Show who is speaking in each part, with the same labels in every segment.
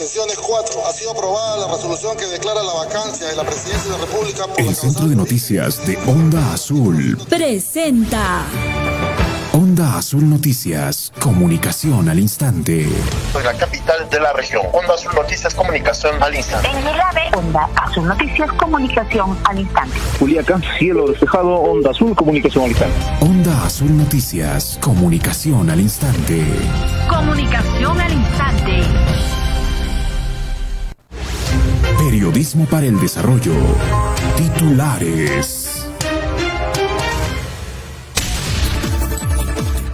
Speaker 1: Abstenciones 4. Ha sido aprobada la resolución que declara la vacancia de la presidencia de la República por
Speaker 2: El Centro de Noticias de Onda Azul
Speaker 3: presenta.
Speaker 2: Onda Azul Noticias, comunicación al instante.
Speaker 4: Soy la capital de la región. Onda Azul Noticias, comunicación al instante.
Speaker 5: En Milave, Onda Azul Noticias, comunicación al instante.
Speaker 6: Juliaca, cielo despejado, Onda Azul, comunicación al instante.
Speaker 2: Onda Azul Noticias, comunicación al instante.
Speaker 3: Comunicación al instante.
Speaker 2: Periodismo para el desarrollo. Titulares.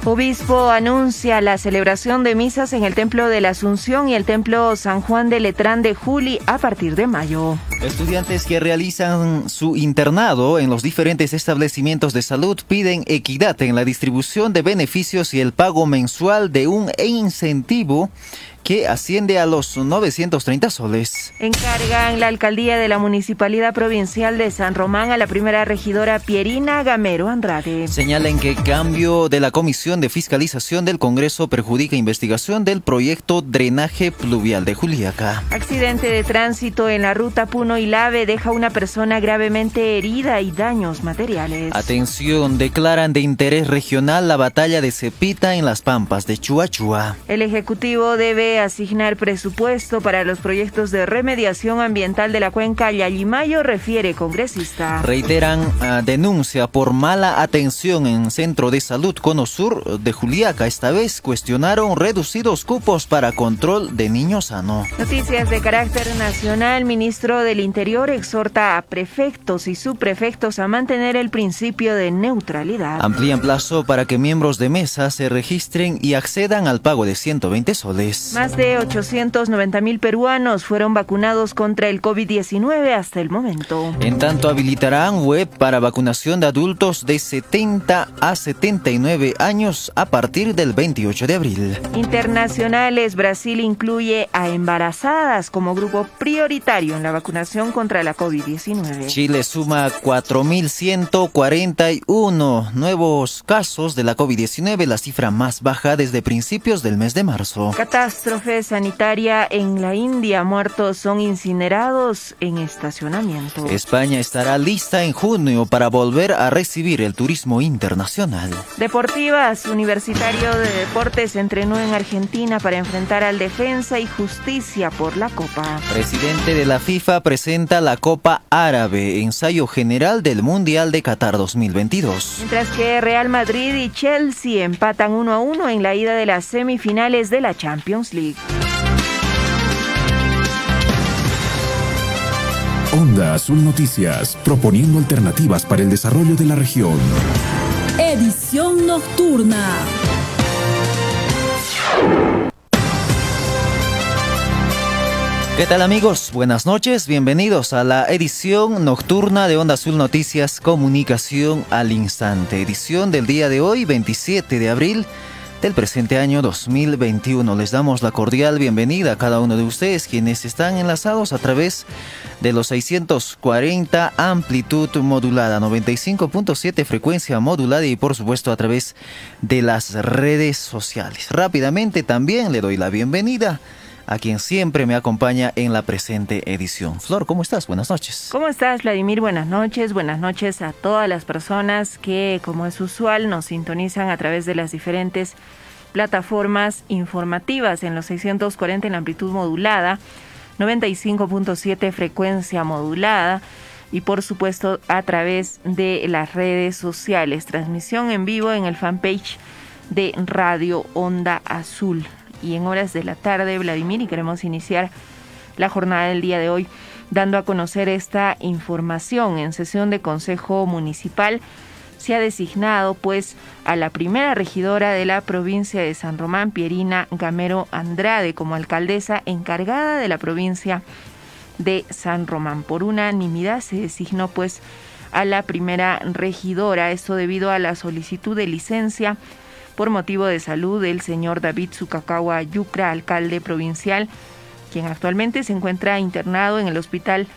Speaker 7: Obispo anuncia la celebración de misas en el Templo de la Asunción y el Templo San Juan de Letrán de Juli a partir de mayo.
Speaker 8: Estudiantes que realizan su internado en los diferentes establecimientos de salud piden equidad en la distribución de beneficios y el pago mensual de un incentivo que asciende a los 930 soles.
Speaker 7: Encargan la alcaldía de la Municipalidad Provincial de San Román a la primera regidora Pierina Gamero Andrade.
Speaker 8: Señalan que cambio de la Comisión de Fiscalización del Congreso perjudica investigación del proyecto Drenaje Pluvial de Juliaca.
Speaker 7: Accidente de tránsito en la ruta Puno y Lave deja una persona gravemente herida y daños materiales.
Speaker 8: Atención, declaran de interés regional la batalla de Cepita en las Pampas de Chuachua.
Speaker 7: El Ejecutivo debe asignar presupuesto para los proyectos de remediación ambiental de la cuenca Yayimayo, refiere congresista.
Speaker 8: Reiteran uh, denuncia por mala atención en Centro de Salud Cono Sur de Juliaca. Esta vez cuestionaron reducidos cupos para control de niños sano.
Speaker 7: Noticias de carácter nacional. Ministro del Interior exhorta a prefectos y subprefectos a mantener el principio de neutralidad.
Speaker 8: Amplían plazo para que miembros de mesa se registren y accedan al pago de 120 soles.
Speaker 7: Más de 890 mil peruanos fueron vacunados contra el COVID-19 hasta el momento.
Speaker 8: En tanto, habilitarán web para vacunación de adultos de 70 a 79 años a partir del 28 de abril.
Speaker 7: Internacionales, Brasil incluye a embarazadas como grupo prioritario en la vacunación contra la COVID-19.
Speaker 8: Chile suma 4.141 nuevos casos de la COVID-19, la cifra más baja desde principios del mes de marzo.
Speaker 7: Catástrofe sanitaria en la India. Muertos son incinerados en estacionamiento.
Speaker 8: España estará lista en junio para volver a recibir el turismo internacional.
Speaker 7: Deportivas, Universitario de Deportes entrenó en Argentina para enfrentar al Defensa y Justicia por la Copa.
Speaker 8: Presidente de la FIFA presenta la Copa Árabe, ensayo general del Mundial de Qatar 2022.
Speaker 7: Mientras que Real Madrid y Chelsea empatan 1 a 1 en la ida de las semifinales de la Champions League.
Speaker 2: Onda Azul Noticias, proponiendo alternativas para el desarrollo de la región.
Speaker 3: Edición nocturna.
Speaker 8: ¿Qué tal amigos? Buenas noches, bienvenidos a la edición nocturna de Onda Azul Noticias Comunicación al Instante, edición del día de hoy, 27 de abril del presente año 2021. Les damos la cordial bienvenida a cada uno de ustedes quienes están enlazados a través de los 640 amplitud modulada, 95.7 frecuencia modulada y por supuesto a través de las redes sociales. Rápidamente también le doy la bienvenida quien siempre me acompaña en la presente edición. Flor, ¿cómo estás? Buenas noches.
Speaker 7: ¿Cómo estás, Vladimir? Buenas noches. Buenas noches a todas las personas que, como es usual, nos sintonizan a través de las diferentes plataformas informativas en los 640 en amplitud modulada, 95.7 frecuencia modulada y por supuesto a través de las redes sociales. Transmisión en vivo en el fanpage de Radio Onda Azul y en horas de la tarde, Vladimir, y queremos iniciar la jornada del día de hoy dando a conocer esta información. En sesión de Consejo Municipal se ha designado pues a la primera regidora de la provincia de San Román, Pierina Gamero Andrade, como alcaldesa encargada de la provincia de San Román. Por unanimidad se designó pues a la primera regidora, esto debido a la solicitud de licencia por motivo de salud del señor David Sucacagua Yucra, alcalde provincial, quien actualmente se encuentra internado en el Hospital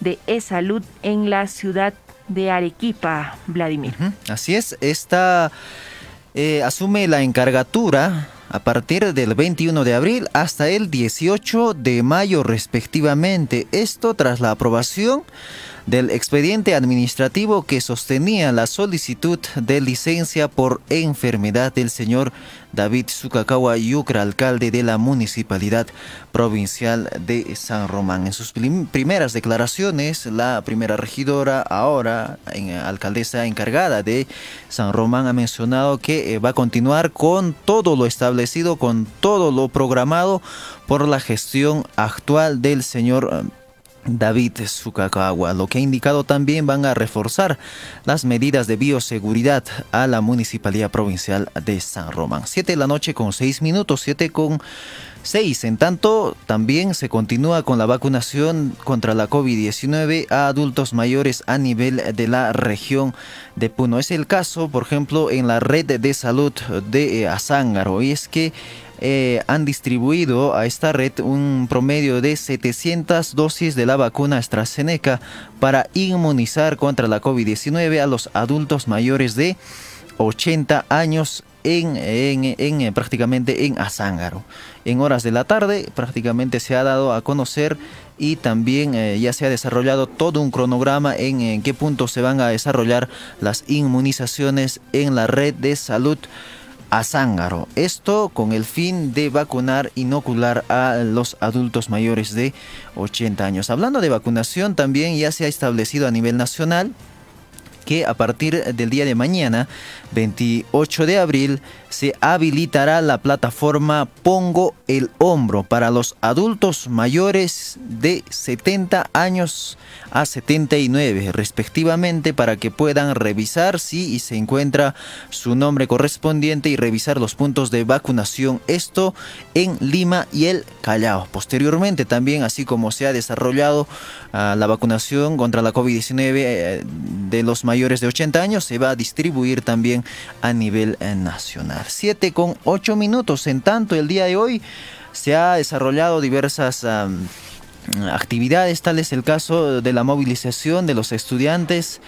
Speaker 7: de E-Salud en la ciudad de Arequipa, Vladimir.
Speaker 8: Así es, esta eh, asume la encargatura a partir del 21 de abril hasta el 18 de mayo respectivamente. Esto tras la aprobación del expediente administrativo que sostenía la solicitud de licencia por enfermedad del señor David Sucacagua Yucra, alcalde de la Municipalidad Provincial de San Román. En sus primeras declaraciones, la primera regidora, ahora en, alcaldesa encargada de San Román, ha mencionado que eh, va a continuar con todo lo establecido, con todo lo programado por la gestión actual del señor eh, David Sucacagua, lo que ha indicado también van a reforzar las medidas de bioseguridad a la Municipalidad Provincial de San Román. Siete de la noche con seis minutos, siete con seis. En tanto, también se continúa con la vacunación contra la COVID-19 a adultos mayores a nivel de la región de Puno. Es el caso, por ejemplo, en la red de salud de eh, Azángaro. Y es que eh, han distribuido a esta red un promedio de 700 dosis de la vacuna AstraZeneca para inmunizar contra la COVID-19 a los adultos mayores de 80 años en, en, prácticamente en Azángaro. En horas de la tarde prácticamente se ha dado a conocer y también eh, ya se ha desarrollado todo un cronograma en, en qué punto se van a desarrollar las inmunizaciones en la red de salud a Zángaro. Esto con el fin de vacunar, inocular a los adultos mayores de 80 años. Hablando de vacunación, también ya se ha establecido a nivel nacional que a partir del día de mañana, 28 de abril, se habilitará la plataforma Pongo el Hombro para los adultos mayores de 70 años a 79 respectivamente para que puedan revisar si se encuentra su nombre correspondiente y revisar los puntos de vacunación. Esto en Lima y el Callao. Posteriormente también, así como se ha desarrollado ah, la vacunación contra la COVID-19 eh, de los mayores de 80 años, se va a distribuir también a nivel eh, nacional. 7 con 8 minutos. En tanto, el día de hoy se ha desarrollado diversas actividades, tal es el caso de la movilización de los estudiantes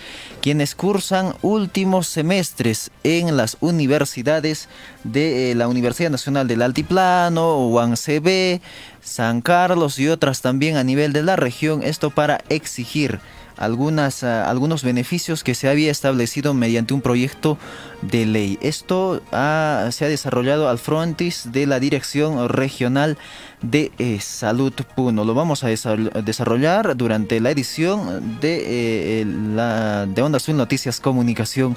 Speaker 8: quienes cursan últimos semestres en las universidades de eh, la Universidad Nacional del Altiplano, UANCB, San Carlos y otras también a nivel de la región, esto para exigir algunas, ah, algunos beneficios que se había establecido mediante un proyecto de ley. Esto se ha desarrollado al frontis de la Dirección Regional de eh, Salud Puno. Lo vamos a desarrollar durante la edición de, eh, la, de Onda Azul Noticias Comunicación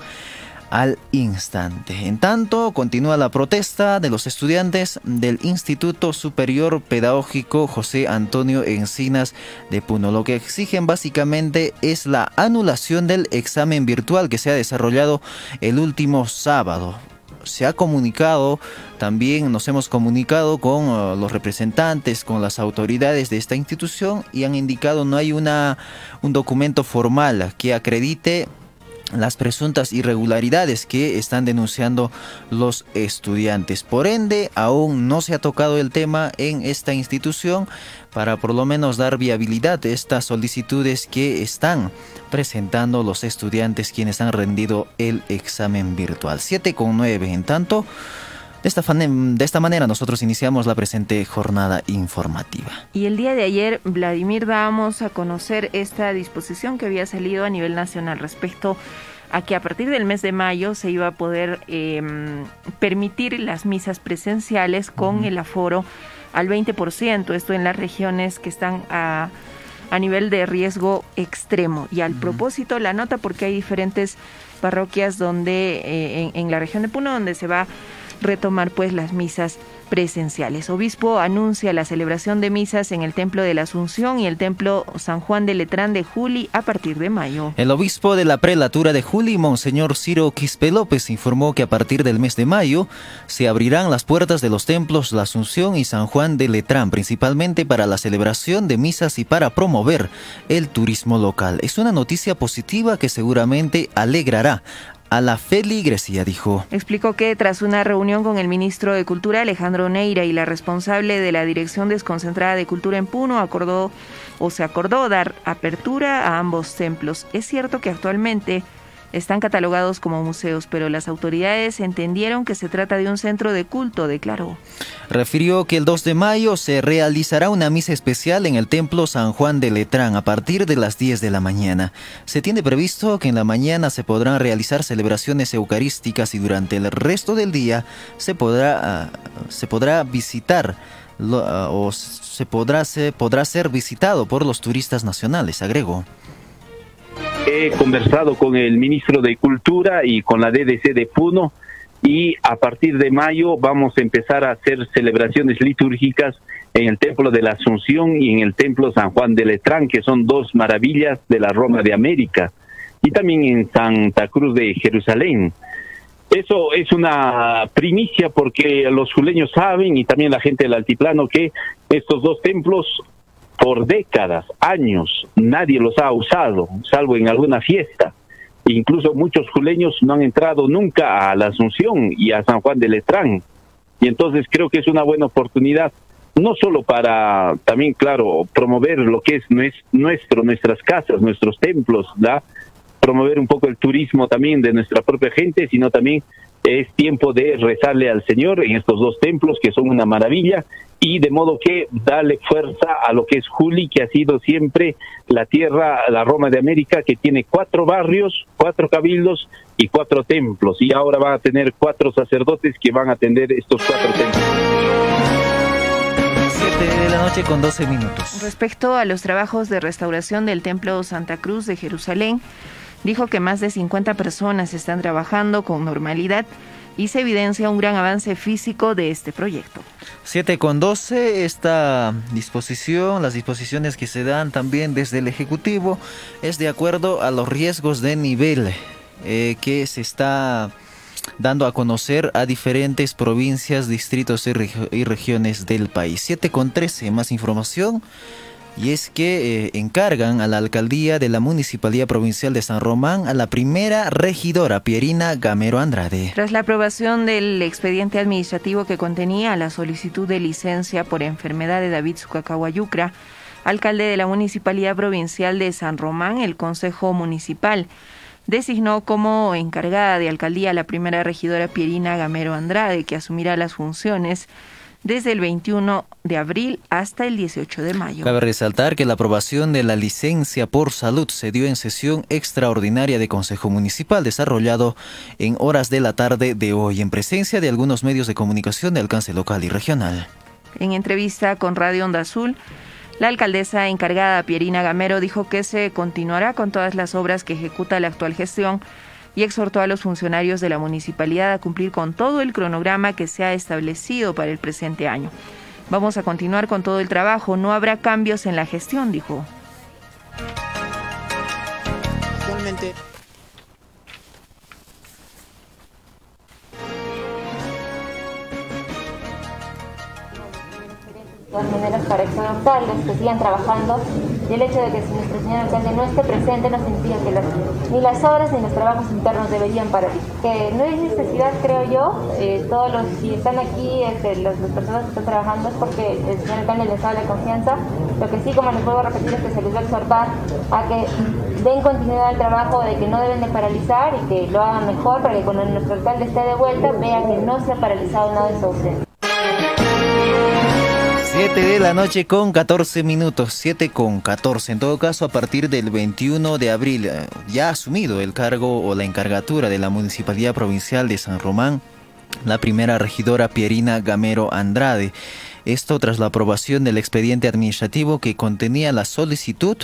Speaker 8: al instante. En tanto, continúa la protesta de los estudiantes del Instituto Superior Pedagógico José Antonio Encinas de Puno. Lo que exigen básicamente es la anulación del examen virtual que se ha desarrollado el último sábado se ha comunicado, también nos hemos comunicado con uh, los representantes, con las autoridades de esta institución y han indicado no hay una, un documento formal que acredite las presuntas irregularidades que están denunciando los estudiantes. Por ende, aún no se ha tocado el tema en esta institución para por lo menos dar viabilidad a estas solicitudes que están presentando los estudiantes quienes han rendido el examen virtual. 7 con 9. En tanto, de esta, de esta, manera nosotros iniciamos la presente jornada informativa.
Speaker 7: Y el día de ayer, Vladimir, dábamos a conocer esta disposición que había salido a nivel nacional respecto que a partir del mes de mayo se iba a poder em, permitir las misas presenciales con el aforo al 20%, esto en las regiones que están a, a nivel de riesgo extremo. Y al propósito, la nota porque hay diferentes parroquias donde eh, en, en la región de Puno donde se va retomar pues las misas presenciales. Obispo anuncia la celebración de misas en el Templo de la Asunción y el Templo San Juan de Letrán de Juli a partir de mayo.
Speaker 8: El obispo de la prelatura de Juli, Monseñor Ciro Quispe López, informó que a partir del mes de mayo se abrirán las puertas de los templos La Asunción y San Juan de Letrán, principalmente para la celebración de misas y para promover el turismo local. Es una noticia positiva que seguramente alegrará a la feligresía, dijo.
Speaker 7: Explicó que tras una reunión con el ministro de Cultura, Alejandro Neira, y la responsable de la Dirección Desconcentrada de Cultura en Puno, acordó o se acordó dar apertura a ambos templos. Es cierto que actualmente están catalogados como museos, pero las autoridades entendieron que se trata de un centro de culto, declaró.
Speaker 8: Refirió que el 2 de mayo se realizará una misa especial en el Templo San Juan de Letrán a partir de las 10 de la mañana. Se tiene previsto que en la mañana se podrán realizar celebraciones eucarísticas y durante el resto del día se podrá, ah, se podrá visitar ah, o se podrá, se podrá ser visitado por los turistas nacionales, agregó.
Speaker 6: He conversado con el ministro de Cultura y con la DDC de Puno y a partir de mayo vamos a empezar a hacer celebraciones litúrgicas en el Templo de la Asunción y en el Templo San Juan de Letrán, que son dos maravillas de la Roma de América, y también en Santa Cruz de Jerusalén. Eso es una primicia porque los juleños saben y también la gente del altiplano que estos dos templos por décadas, años, nadie los ha usado, salvo en alguna fiesta. Incluso muchos juleños no han entrado nunca a la Asunción y a San Juan de Letrán. Y entonces creo que es una buena oportunidad, no solo para también, claro, promover lo que es nuestro, nuestras casas, nuestros templos, ¿da? promover un poco el turismo también de nuestra propia gente, sino también es tiempo de rezarle al Señor en estos dos templos que son una maravilla y de modo que darle fuerza a lo que es Juli, que ha sido siempre la tierra, la Roma de América, que tiene cuatro barrios, cuatro cabildos y cuatro templos. Y ahora va a tener cuatro sacerdotes que van a atender estos cuatro templos.
Speaker 8: Siete de la noche con 12 minutos.
Speaker 7: Respecto a los trabajos de restauración del Templo Santa Cruz de Jerusalén, dijo que más de 50 personas están trabajando con normalidad y se evidencia un gran avance físico de este proyecto.
Speaker 8: 7 con 12, esta disposición, las disposiciones que se dan también desde el Ejecutivo, es de acuerdo a los riesgos de nivel eh, que se está dando a conocer a diferentes provincias, distritos y, y regiones del país. 7 con 13, más información y es que eh, encargan a la alcaldía de la Municipalidad Provincial de San Román a la primera regidora Pierina Gamero Andrade.
Speaker 7: Tras la aprobación del expediente administrativo que contenía la solicitud de licencia por enfermedad de David Sucacawayucra, alcalde de la Municipalidad Provincial de San Román, el Consejo Municipal designó como encargada de alcaldía a la primera regidora Pierina Gamero Andrade, que asumirá las funciones desde el 21 de abril hasta el 18 de mayo.
Speaker 8: Cabe resaltar que la aprobación de la licencia por salud se dio en sesión extraordinaria de Consejo Municipal desarrollado en horas de la tarde de hoy en presencia de algunos medios de comunicación de alcance local y regional.
Speaker 7: En entrevista con Radio Onda Azul, la alcaldesa encargada Pierina Gamero dijo que se continuará con todas las obras que ejecuta la actual gestión y exhortó a los funcionarios de la municipalidad a cumplir con todo el cronograma que se ha establecido para el presente año. Vamos a continuar con todo el trabajo, no habrá cambios en la gestión, dijo.
Speaker 9: Todas maneras para exhortarles que sigan trabajando y el hecho de que nuestro señor alcalde no esté presente no significa que ni las obras ni los trabajos internos deberían parar. Que no hay necesidad, creo yo, eh, todos los, si están aquí, este, las personas que están trabajando es porque el señor alcalde les da la confianza. Lo que sí, como les puedo repetir, es que se les va a exhortar a que den continuidad al trabajo, de que no deben de paralizar y que lo hagan mejor para que cuando nuestro alcalde esté de vuelta vea que no se ha paralizado nada de su ausencia.
Speaker 8: 7 de la noche con 14 minutos, 7 con 14. En todo caso, a partir del 21 de abril, eh, ya ha asumido el cargo o la encargatura de la Municipalidad Provincial de San Román, la primera regidora Pierina Gamero Andrade. Esto tras la aprobación del expediente administrativo que contenía la solicitud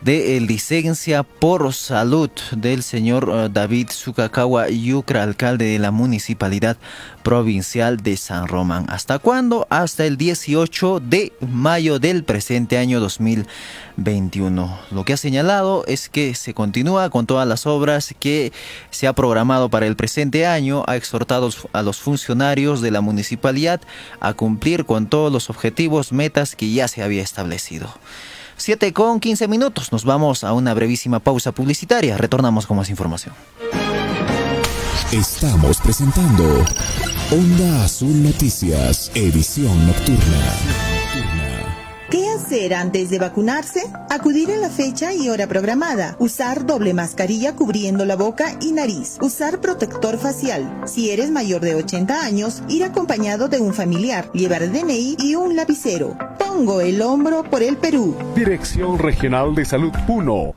Speaker 8: de licencia por salud del señor eh, David Sukakawa Yucra, alcalde de la Municipalidad Provincial de San Román. ¿Hasta cuándo? Hasta el 18 de mayo del presente año 2021. Lo que ha señalado es que se continúa con todas las obras que se ha programado para el presente año. Ha exhortado a los funcionarios de la municipalidad a cumplir con todos los objetivos, metas que ya se había establecido. 7 con 15 minutos. Nos vamos a una brevísima pausa publicitaria. Retornamos con más información.
Speaker 2: Estamos presentando Onda Azul Noticias, edición nocturna.
Speaker 10: ¿Qué hacer antes de vacunarse? Acudir en la fecha y hora programada. Usar doble mascarilla cubriendo la boca y nariz. Usar protector facial. Si eres mayor de 80 años, ir acompañado de un familiar. Llevar DNI y un lapicero. Pongo el hombro por el Perú.
Speaker 11: Dirección Regional de Salud Puno.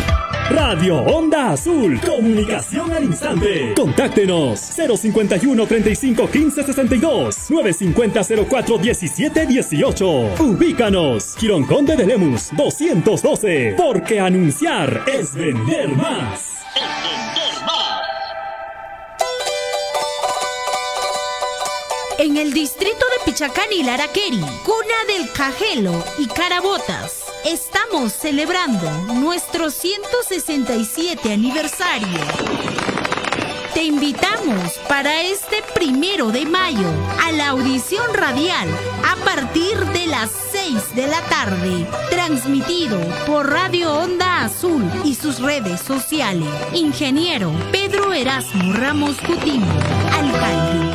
Speaker 12: Radio Onda Azul. Comunicación al instante. Contáctenos 051 35 15 62 950 04 17 18. Ubícanos. Quirón Conde de Lemus 212. Porque anunciar es vender más.
Speaker 13: En el distrito de Pichacán y Laraqueri, cuna del Cajelo y Carabotas estamos celebrando nuestro 167 aniversario. Te invitamos para este primero de mayo a la audición radial a partir de las 6 de la tarde, transmitido por Radio Onda Azul y sus redes sociales. Ingeniero Pedro Erasmo Ramos Coutinho, alcalde.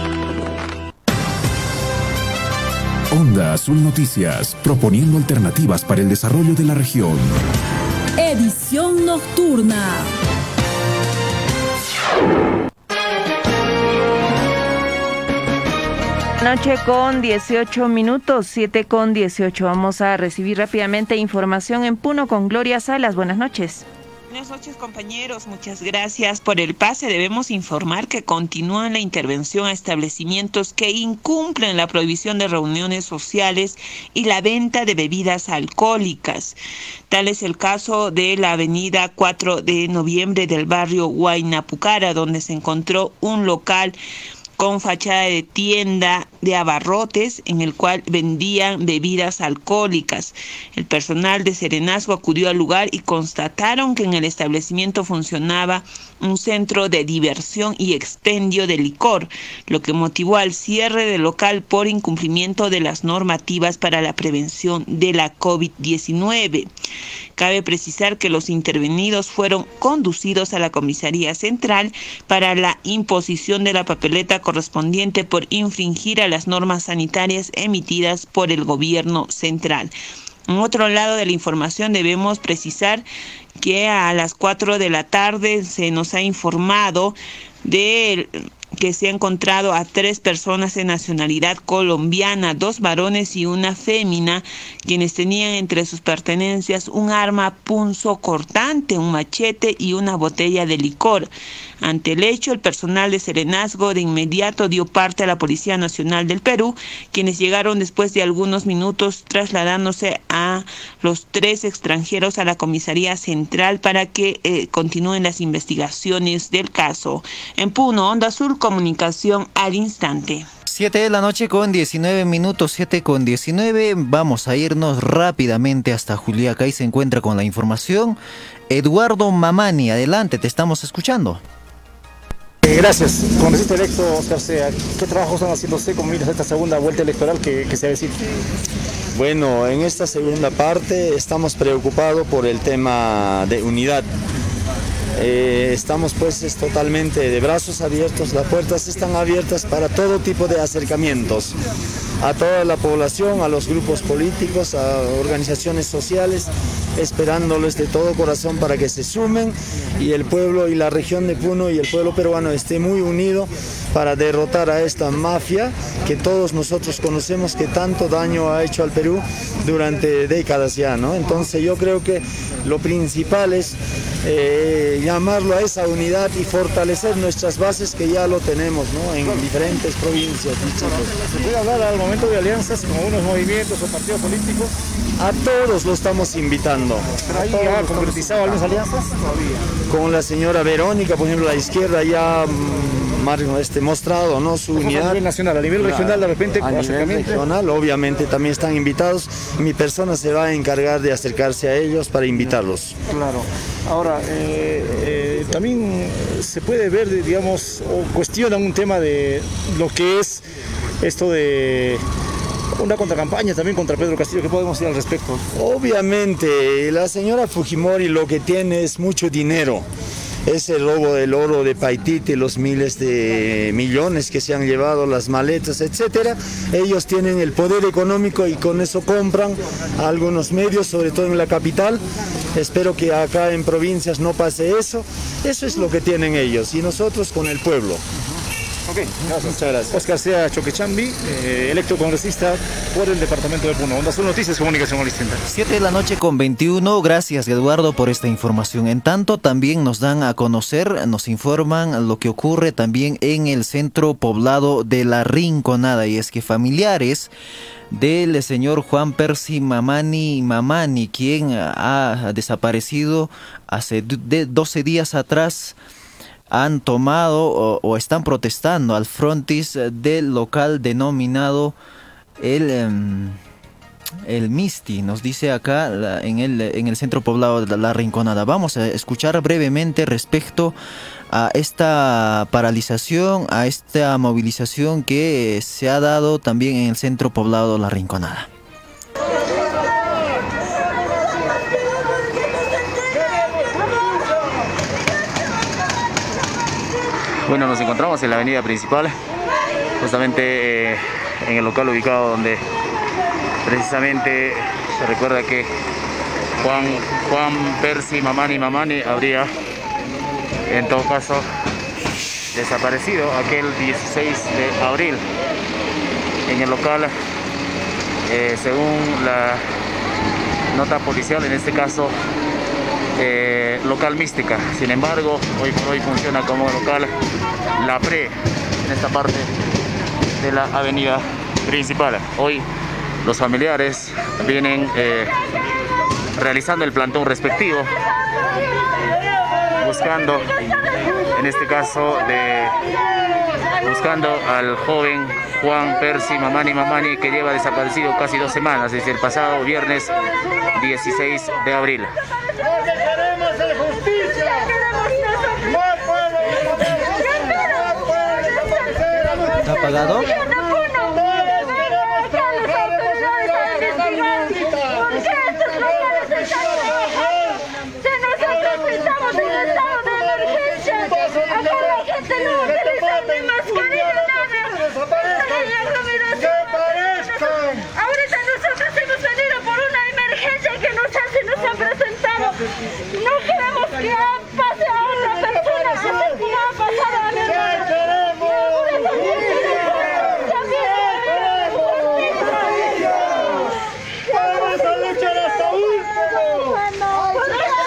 Speaker 2: Onda Azul Noticias, proponiendo alternativas para el desarrollo de la región.
Speaker 3: Edición nocturna.
Speaker 7: Noche con 18 minutos, 7 con 18. Vamos a recibir rápidamente información en Puno con Gloria Salas. Buenas noches.
Speaker 14: Buenas noches compañeros, muchas gracias por el pase. Debemos informar que continúa la intervención a establecimientos que incumplen la prohibición de reuniones sociales y la venta de bebidas alcohólicas. Tal es el caso de la avenida 4 de noviembre del barrio Huaynapucara, donde se encontró un local con fachada de tienda de abarrotes en el cual vendían bebidas alcohólicas. El personal de Serenazgo acudió al lugar y constataron que en el establecimiento funcionaba un centro de diversión y expendio de licor, lo que motivó al cierre del local por incumplimiento de las normativas para la prevención de la COVID-19. Cabe precisar que los intervenidos fueron conducidos a la comisaría central para la imposición de la papeleta correspondiente por infringir a las normas sanitarias emitidas por el gobierno central. En otro lado de la información debemos precisar que a las 4 de la tarde se nos ha informado de que se ha encontrado a tres personas de nacionalidad colombiana, dos varones y una fémina, quienes tenían entre sus pertenencias un arma punzo cortante, un machete y una botella de licor. Ante el hecho, el personal de Serenazgo de inmediato dio parte a la Policía Nacional del Perú, quienes llegaron después de algunos minutos trasladándose a los tres extranjeros a la comisaría central para que eh, continúen las investigaciones del caso. En Puno, Onda Azul, comunicación al instante.
Speaker 8: 7 de la noche con 19 minutos, 7 con 19. Vamos a irnos rápidamente hasta Juliaca y se encuentra con la información. Eduardo Mamani, adelante, te estamos escuchando.
Speaker 15: Eh, gracias. Congresista electo, Oscar Sea, ¿qué trabajo están haciéndose con miras a esta segunda vuelta electoral que, que se avecina?
Speaker 16: Bueno, en esta segunda parte estamos preocupados por el tema de unidad. Eh, estamos pues es totalmente de brazos abiertos, las puertas están abiertas para todo tipo de acercamientos a toda la población, a los grupos políticos, a organizaciones sociales, esperándoles de todo corazón para que se sumen y el pueblo y la región de Puno y el pueblo peruano esté muy unido para derrotar a esta mafia que todos nosotros conocemos que tanto daño ha hecho al Perú durante décadas ya, ¿no? Entonces yo creo que lo principal es eh, llamarlo a esa unidad y fortalecer nuestras bases que ya lo tenemos, ¿no? En diferentes provincias.
Speaker 15: ¿Se puede hablar al momento de alianzas con unos movimientos o partidos políticos?
Speaker 16: A todos lo estamos invitando.
Speaker 15: ¿Pero ahí ha concretizado algunas alianzas todavía?
Speaker 16: Con la señora Verónica, por ejemplo, la izquierda ya mm, este, mostrado ¿no? su unidad.
Speaker 15: A nivel nacional, a nivel regional de repente.
Speaker 16: A nivel regional, obviamente también están invitados. Mi persona se va a encargar de acercarse a ellos para invitarlos.
Speaker 15: Claro. Ahora, eh, eh, también se puede ver, digamos, o cuestionan un tema de lo que es esto de una contracampaña también contra Pedro Castillo. ¿Qué podemos decir al respecto?
Speaker 16: Obviamente, la señora Fujimori lo que tiene es mucho dinero ese robo del oro de Paititi, los miles de millones que se han llevado, las maletas, etcétera. Ellos tienen el poder económico y con eso compran algunos medios, sobre todo en la capital. Espero que acá en provincias no pase eso. Eso es lo que tienen ellos y nosotros con el pueblo.
Speaker 15: Ok, gracias. Muchas gracias. Oscar Sea Choquechambi, eh, electrocongresista por el departamento de Puno. Onda Azul Noticias, Comunicación Distinta.
Speaker 8: 7 de la noche con 21. Gracias, Eduardo, por esta información. En tanto, también nos dan a conocer, nos informan lo que ocurre también en el centro poblado de La Rinconada. Y es que familiares del señor Juan Percy Mamani Mamani, quien ha desaparecido hace 12 días atrás, han tomado o, están protestando al frontis del local denominado el, em, el Misti, nos dice acá en, el, en el centro poblado de La Rinconada. Vamos a escuchar brevemente respecto a esta paralización, a esta movilización que se ha dado también en el centro poblado de La Rinconada.
Speaker 17: Bueno, nos encontramos en la avenida principal, justamente eh, en el local ubicado donde precisamente se recuerda que Juan, Juan Percy Mamani Mamani habría en todo caso desaparecido aquel 16 de abril. En el local eh, según la nota policial en este caso eh, local mística. Sin embargo, hoy por hoy funciona como local La Pre, en esta parte de la avenida principal. Hoy los familiares vienen eh, realizando el plantón respectivo, buscando, en este caso, de, buscando al joven Juan Percy Mamani Mamani que lleva desaparecido casi dos semanas desde el pasado viernes 16 de abril.
Speaker 8: ¿Está apagado?
Speaker 18: No queremos que pase a otra persona. Así que ha pasado a mi hermano.
Speaker 15: Vamos a luchar hasta último.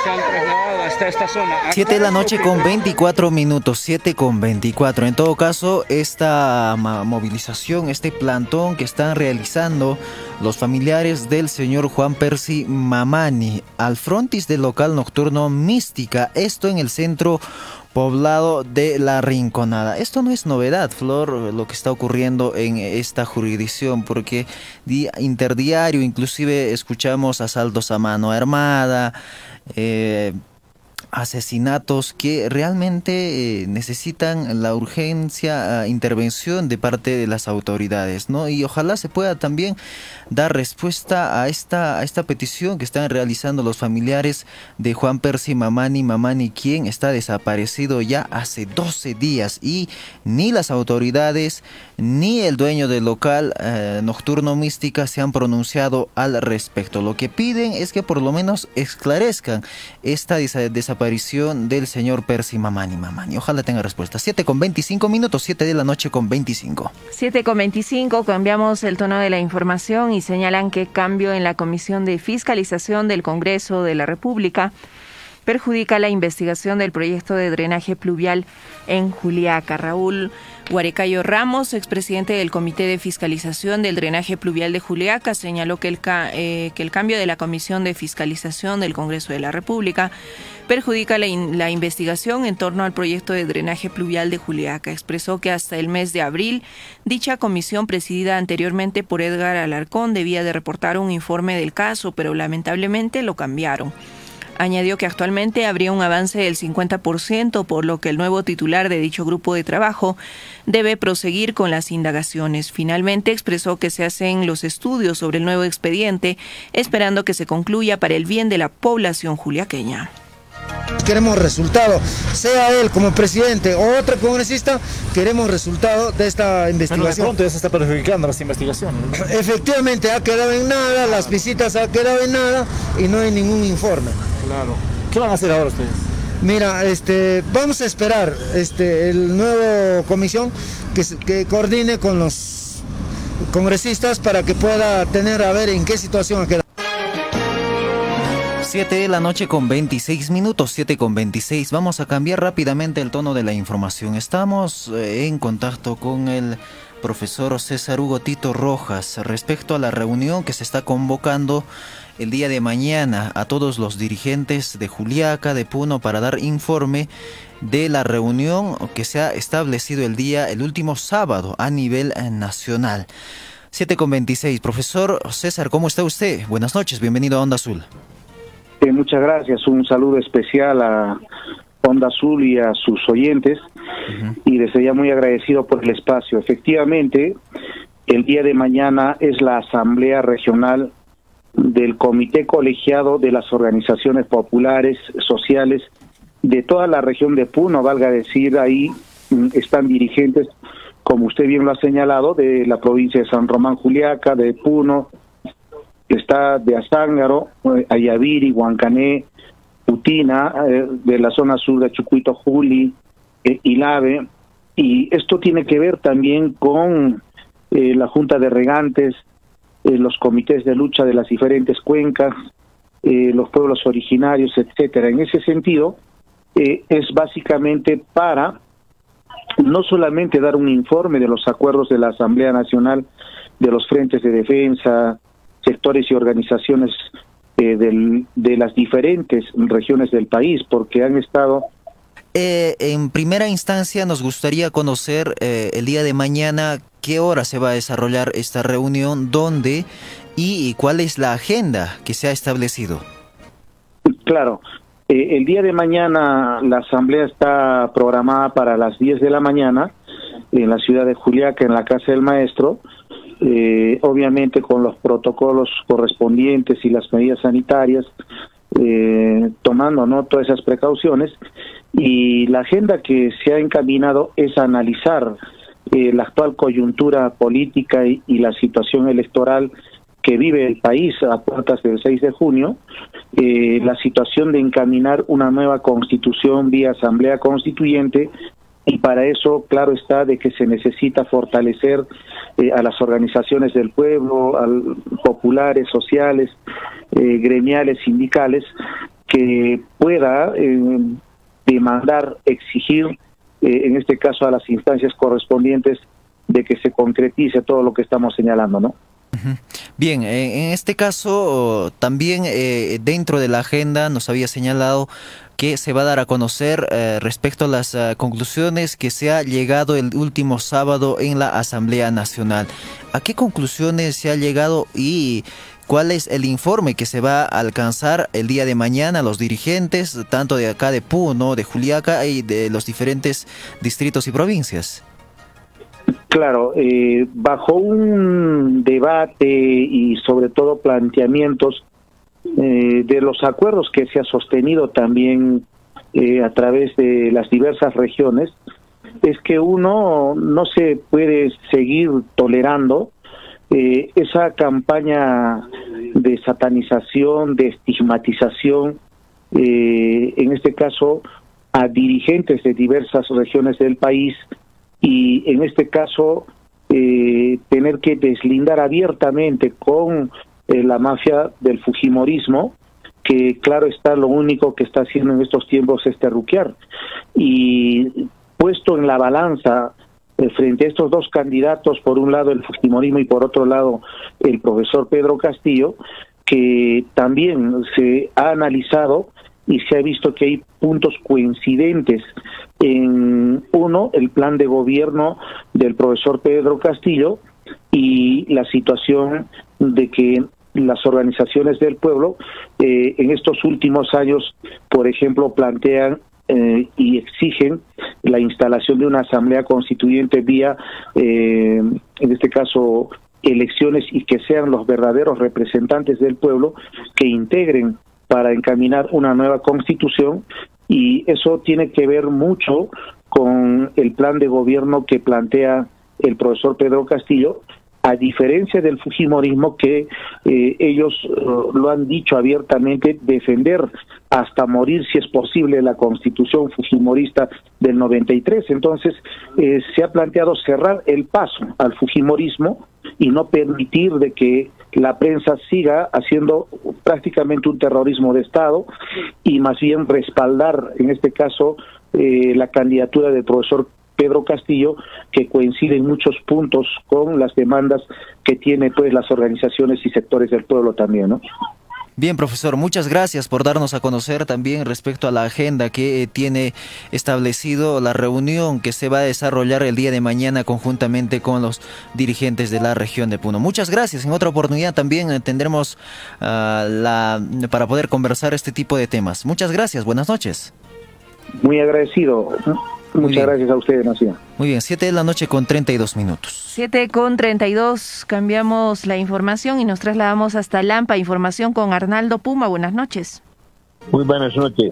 Speaker 15: Se han trasladado hasta esta zona.
Speaker 8: 7 de la noche con 24 minutos, 7 con 24. En todo caso, esta movilización, este plantón que están realizando los familiares del señor Juan Percy Mamani al frontis del local nocturno Mística, esto en el centro poblado de La Rinconada. Esto no es novedad, Flor, lo que está ocurriendo en esta jurisdicción, porque interdiario inclusive escuchamos asaltos a mano armada, eh, asesinatos que realmente eh, necesitan la urgencia, eh, intervención de parte de las autoridades, ¿no? Y ojalá se pueda también dar respuesta a esta, esta petición que están realizando los familiares de Juan Percy Mamani Mamani, quien está desaparecido ya hace 12 días y ni las autoridades ni el dueño del local eh, nocturno mística se han pronunciado al respecto. Lo que piden es que por lo menos esclarezcan esta desaparición aparición del señor Percy Mamani Mamani. Ojalá tenga respuesta. 7 con 25 minutos, 7 de la noche con 25.
Speaker 7: 7 con 25, cambiamos el tono de la información y señalan que cambio en la Comisión de Fiscalización del Congreso de la República perjudica la investigación del proyecto de drenaje pluvial en Juliaca. Raúl Guarecayo Ramos, expresidente del Comité de Fiscalización del Drenaje Pluvial de Juliaca, señaló que el, eh, que el cambio de la Comisión de Fiscalización del Congreso de la República perjudica la, la, investigación en torno al proyecto de drenaje pluvial de Juliaca. Expresó que hasta el mes de abril dicha comisión presidida anteriormente por Edgar Alarcón debía de reportar un informe del caso, pero lamentablemente lo cambiaron. Añadió que actualmente habría un avance del 50%, por lo que el nuevo titular de dicho grupo de trabajo debe proseguir con las indagaciones. Finalmente expresó que se hacen los estudios sobre el nuevo expediente, esperando que se concluya para el bien de la población juliaqueña.
Speaker 19: Queremos resultado, sea él como presidente o otro congresista, queremos resultado de esta investigación.
Speaker 15: pronto ya se está perjudicando las investigaciones.
Speaker 19: Efectivamente, ha quedado en nada, las visitas han quedado en nada y no hay ningún informe.
Speaker 15: Claro. ¿Qué van a hacer ahora ustedes?
Speaker 19: Mira, este, vamos a esperar este, el nuevo comisión que, que coordine con los congresistas para que pueda tener a ver en qué situación ha quedado.
Speaker 8: 7 de la noche con 26 minutos, 7 con 26. Vamos a cambiar rápidamente el tono de la información. Estamos eh, en contacto con el profesor César Hugo Tito Rojas respecto a la reunión que se está convocando el día de mañana a todos los dirigentes de Juliaca, de Puno, para dar informe de la reunión que se ha establecido el día, el último sábado a nivel nacional. 7 con 26. Profesor César, ¿cómo está usted? Buenas noches, bienvenido a Onda Azul.
Speaker 20: Eh, muchas gracias. Un saludo especial a Onda Azul y a sus oyentes. Y desde ya muy agradecido por el espacio. Efectivamente, el día de mañana es la Asamblea Regional del Comité Colegiado de las Organizaciones Populares Sociales de toda la región de Puno, valga decir, ahí mm, están dirigentes, como usted bien lo ha señalado, de la provincia de San Román Juliaca, de Puno, está de Azángaro, eh, Ayaviri, Huancané, Putina, eh, de la zona sur de Chucuito, Juli, eh, Ilave, y esto tiene que ver también con la Junta de Regantes, los comités de lucha de las diferentes cuencas, los pueblos originarios, etcétera. En ese sentido, es básicamente para no solamente dar un informe de los acuerdos de la Asamblea Nacional, de los frentes de defensa, sectores y organizaciones eh, del, de las diferentes regiones del país, porque han estado...
Speaker 8: Eh, en primera instancia nos gustaría conocer eh, el día de mañana qué hora se va a desarrollar esta reunión, dónde y, cuál es la agenda que se ha establecido.
Speaker 20: Claro, el día de mañana la asamblea está programada para las 10 de la mañana en la ciudad de Juliaca, en la Casa del Maestro, eh, obviamente con los protocolos correspondientes y las medidas sanitarias, eh, tomando ¿no? todas esas precauciones. Y la agenda que se ha encaminado es analizar eh, la actual coyuntura política y, la situación electoral que vive el país a puertas del 6 de junio, la situación de encaminar una nueva constitución vía asamblea constituyente y para eso, claro está, de que se necesita fortalecer eh, a las organizaciones del pueblo, a populares, sociales, eh, gremiales, sindicales, que pueda eh, demandar, exigir, en este caso a las instancias correspondientes, de que se concretice todo lo que estamos señalando, ¿no?
Speaker 8: Bien, en este caso también dentro de la agenda nos había señalado que se va a dar a conocer eh, respecto a las eh, conclusiones que se ha llegado el último sábado en la Asamblea Nacional. ¿A qué conclusiones se ha llegado y cuál es el informe que se va a alcanzar el día de mañana los dirigentes, tanto de acá de Puno, de Juliaca y de los diferentes distritos y provincias?
Speaker 20: Claro, eh, bajo un debate y sobre todo planteamientos eh, de los acuerdos que se ha sostenido también eh, a través de las diversas regiones es que uno no se puede seguir tolerando eh, esa campaña de satanización, de estigmatización, en este caso a dirigentes de diversas regiones del país y en este caso tener que deslindar abiertamente con eh, la mafia del Fujimorismo, que claro está, lo único que está haciendo en estos tiempos es terruquear. Y puesto en la balanza eh, frente a estos dos candidatos, por un lado el Fujimorismo y por otro lado el profesor Pedro Castillo, que también se ha analizado y se ha visto que hay puntos coincidentes. En uno, el plan de gobierno del profesor Pedro Castillo y la situación de que las organizaciones del pueblo eh, en estos últimos años, por ejemplo, plantean eh, y exigen la instalación de una asamblea constituyente vía, eh, en este caso, elecciones y que sean los verdaderos representantes del pueblo que integren para encaminar una nueva constitución y eso tiene que ver mucho con el plan de gobierno que plantea el profesor Pedro Castillo, a diferencia del Fujimorismo que eh, ellos eh, lo han dicho abiertamente, defender hasta morir si es posible la constitución fujimorista del 93. Entonces eh, se ha planteado cerrar el paso al fujimorismo y no permitir de que la prensa siga haciendo prácticamente un terrorismo de Estado y más bien respaldar, en este caso, la candidatura del profesor Pedro Castillo, que coincide en muchos puntos con las demandas que tiene pues las organizaciones y sectores del pueblo también, ¿no?
Speaker 8: Bien, profesor, muchas gracias por darnos a conocer también respecto a la agenda que tiene establecido la reunión que se va a desarrollar el día de mañana conjuntamente con los dirigentes de la región de Puno. Muchas gracias. En otra oportunidad también tendremos uh, la para poder conversar este tipo de temas. Muchas gracias. Buenas noches.
Speaker 20: Muy agradecido. Muchas gracias a ustedes, Nación.
Speaker 8: Muy bien, 7 de la noche con 32 minutos.
Speaker 7: 7 con 32, cambiamos la información y nos trasladamos hasta Lampa. Información con Arnaldo Puma. Buenas noches.
Speaker 21: Muy buenas noches.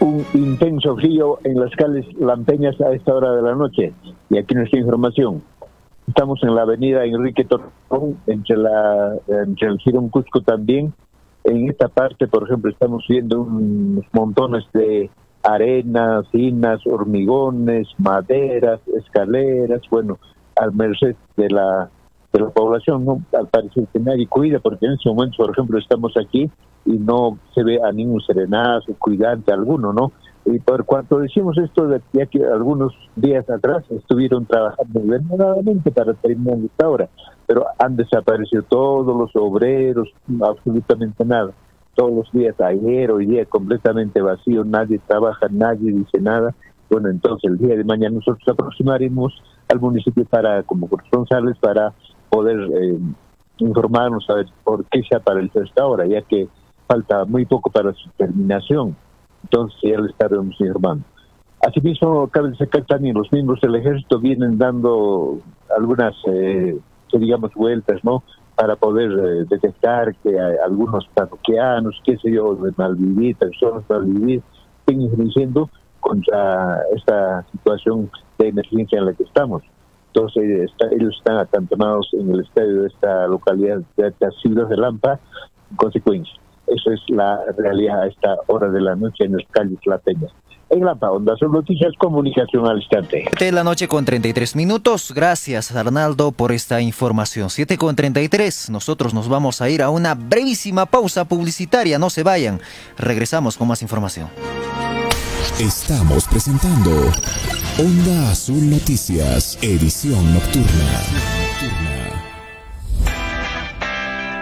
Speaker 21: Un intenso frío en las calles lampeñas a esta hora de la noche. Y aquí nuestra información. Estamos en la avenida Enrique Torrón, entre, la, entre el Girón Cusco también. En esta parte, por ejemplo, estamos viendo unos montones de arenas, finas, hormigones, maderas, escaleras, bueno, al merced de la, de la población, ¿no? Al parecer que nadie cuida, porque en ese momento, por ejemplo, estamos aquí y no se ve a ningún serenazo, cuidante alguno, ¿no? Y por cuanto decimos esto, ya que algunos días atrás estuvieron trabajando verdaderamente para terminar esta hora, pero han desaparecido todos los obreros, absolutamente nada todos los días, ayer, hoy día completamente vacío, nadie trabaja, nadie dice nada. Bueno, entonces el día de mañana nosotros aproximaremos al municipio para, como responsables, para poder eh, informarnos a ver por qué se apareció esta hora, ya que falta muy poco para su terminación. Entonces ya le estaremos informando. Asimismo, cabe destacar también los miembros del ejército vienen dando algunas, eh, digamos, vueltas, ¿no? Para poder eh, detectar que algunos parroquianos, qué sé yo, de malvivir, personas malvivir, estén infringiendo contra esta situación de emergencia en la que estamos. Entonces, ellos están acantonados en el estadio de esta localidad de Casillas de Lampa, en consecuencia. Eso es la realidad a esta hora de la noche en las calles lateñas en la Onda son noticias comunicación al instante.
Speaker 8: De la noche con 33 minutos. Gracias Arnaldo por esta información. 7 con 33. Nosotros nos vamos a ir a una brevísima pausa publicitaria. No se vayan. Regresamos con más información.
Speaker 2: Estamos presentando Onda Azul Noticias, edición nocturna.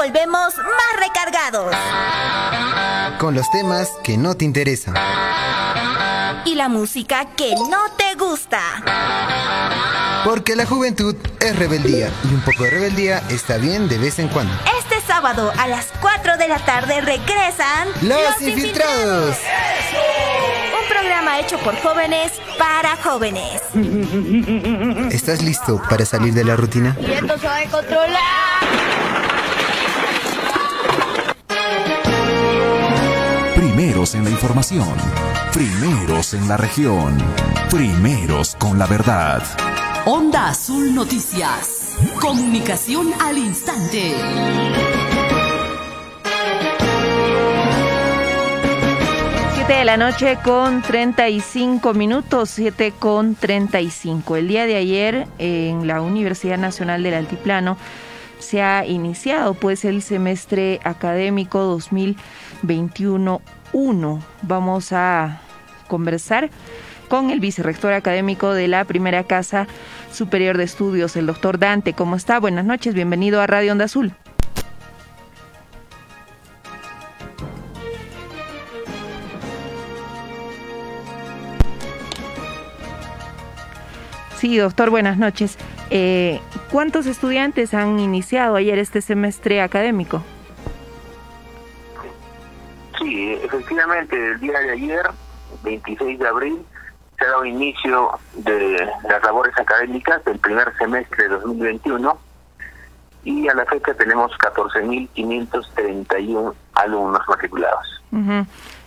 Speaker 22: Volvemos más recargados
Speaker 23: con los temas que no te interesan.
Speaker 22: Y la música que no te gusta.
Speaker 23: Porque la juventud es rebeldía y un poco de rebeldía está bien de vez en cuando.
Speaker 22: Este sábado a las 4 de la tarde regresan
Speaker 23: Los, infiltrados.
Speaker 22: Un programa hecho por jóvenes para jóvenes.
Speaker 23: ¿Estás listo para salir de la rutina?
Speaker 18: Y esto se va a controlar.
Speaker 2: Primeros en la información. Primeros en la región. Primeros con la verdad.
Speaker 3: Onda Azul Noticias. Comunicación al instante.
Speaker 7: 7 de la noche con 35 minutos, 7 con 35. El día de ayer en la Universidad Nacional del Altiplano se ha iniciado pues el semestre académico 2021-1. Vamos a conversar con el vicerrector académico de la primera casa superior de estudios, el doctor Dante. ¿Cómo está? Buenas noches, bienvenido a Radio Onda Azul. Sí, doctor, buenas noches. Eh, ¿Cuántos estudiantes han iniciado ayer este semestre académico?
Speaker 24: Efectivamente, el día de ayer, 26 de abril, se ha dado inicio de las labores académicas del primer semestre de 2021 y a la fecha tenemos 14.531 alumnos matriculados.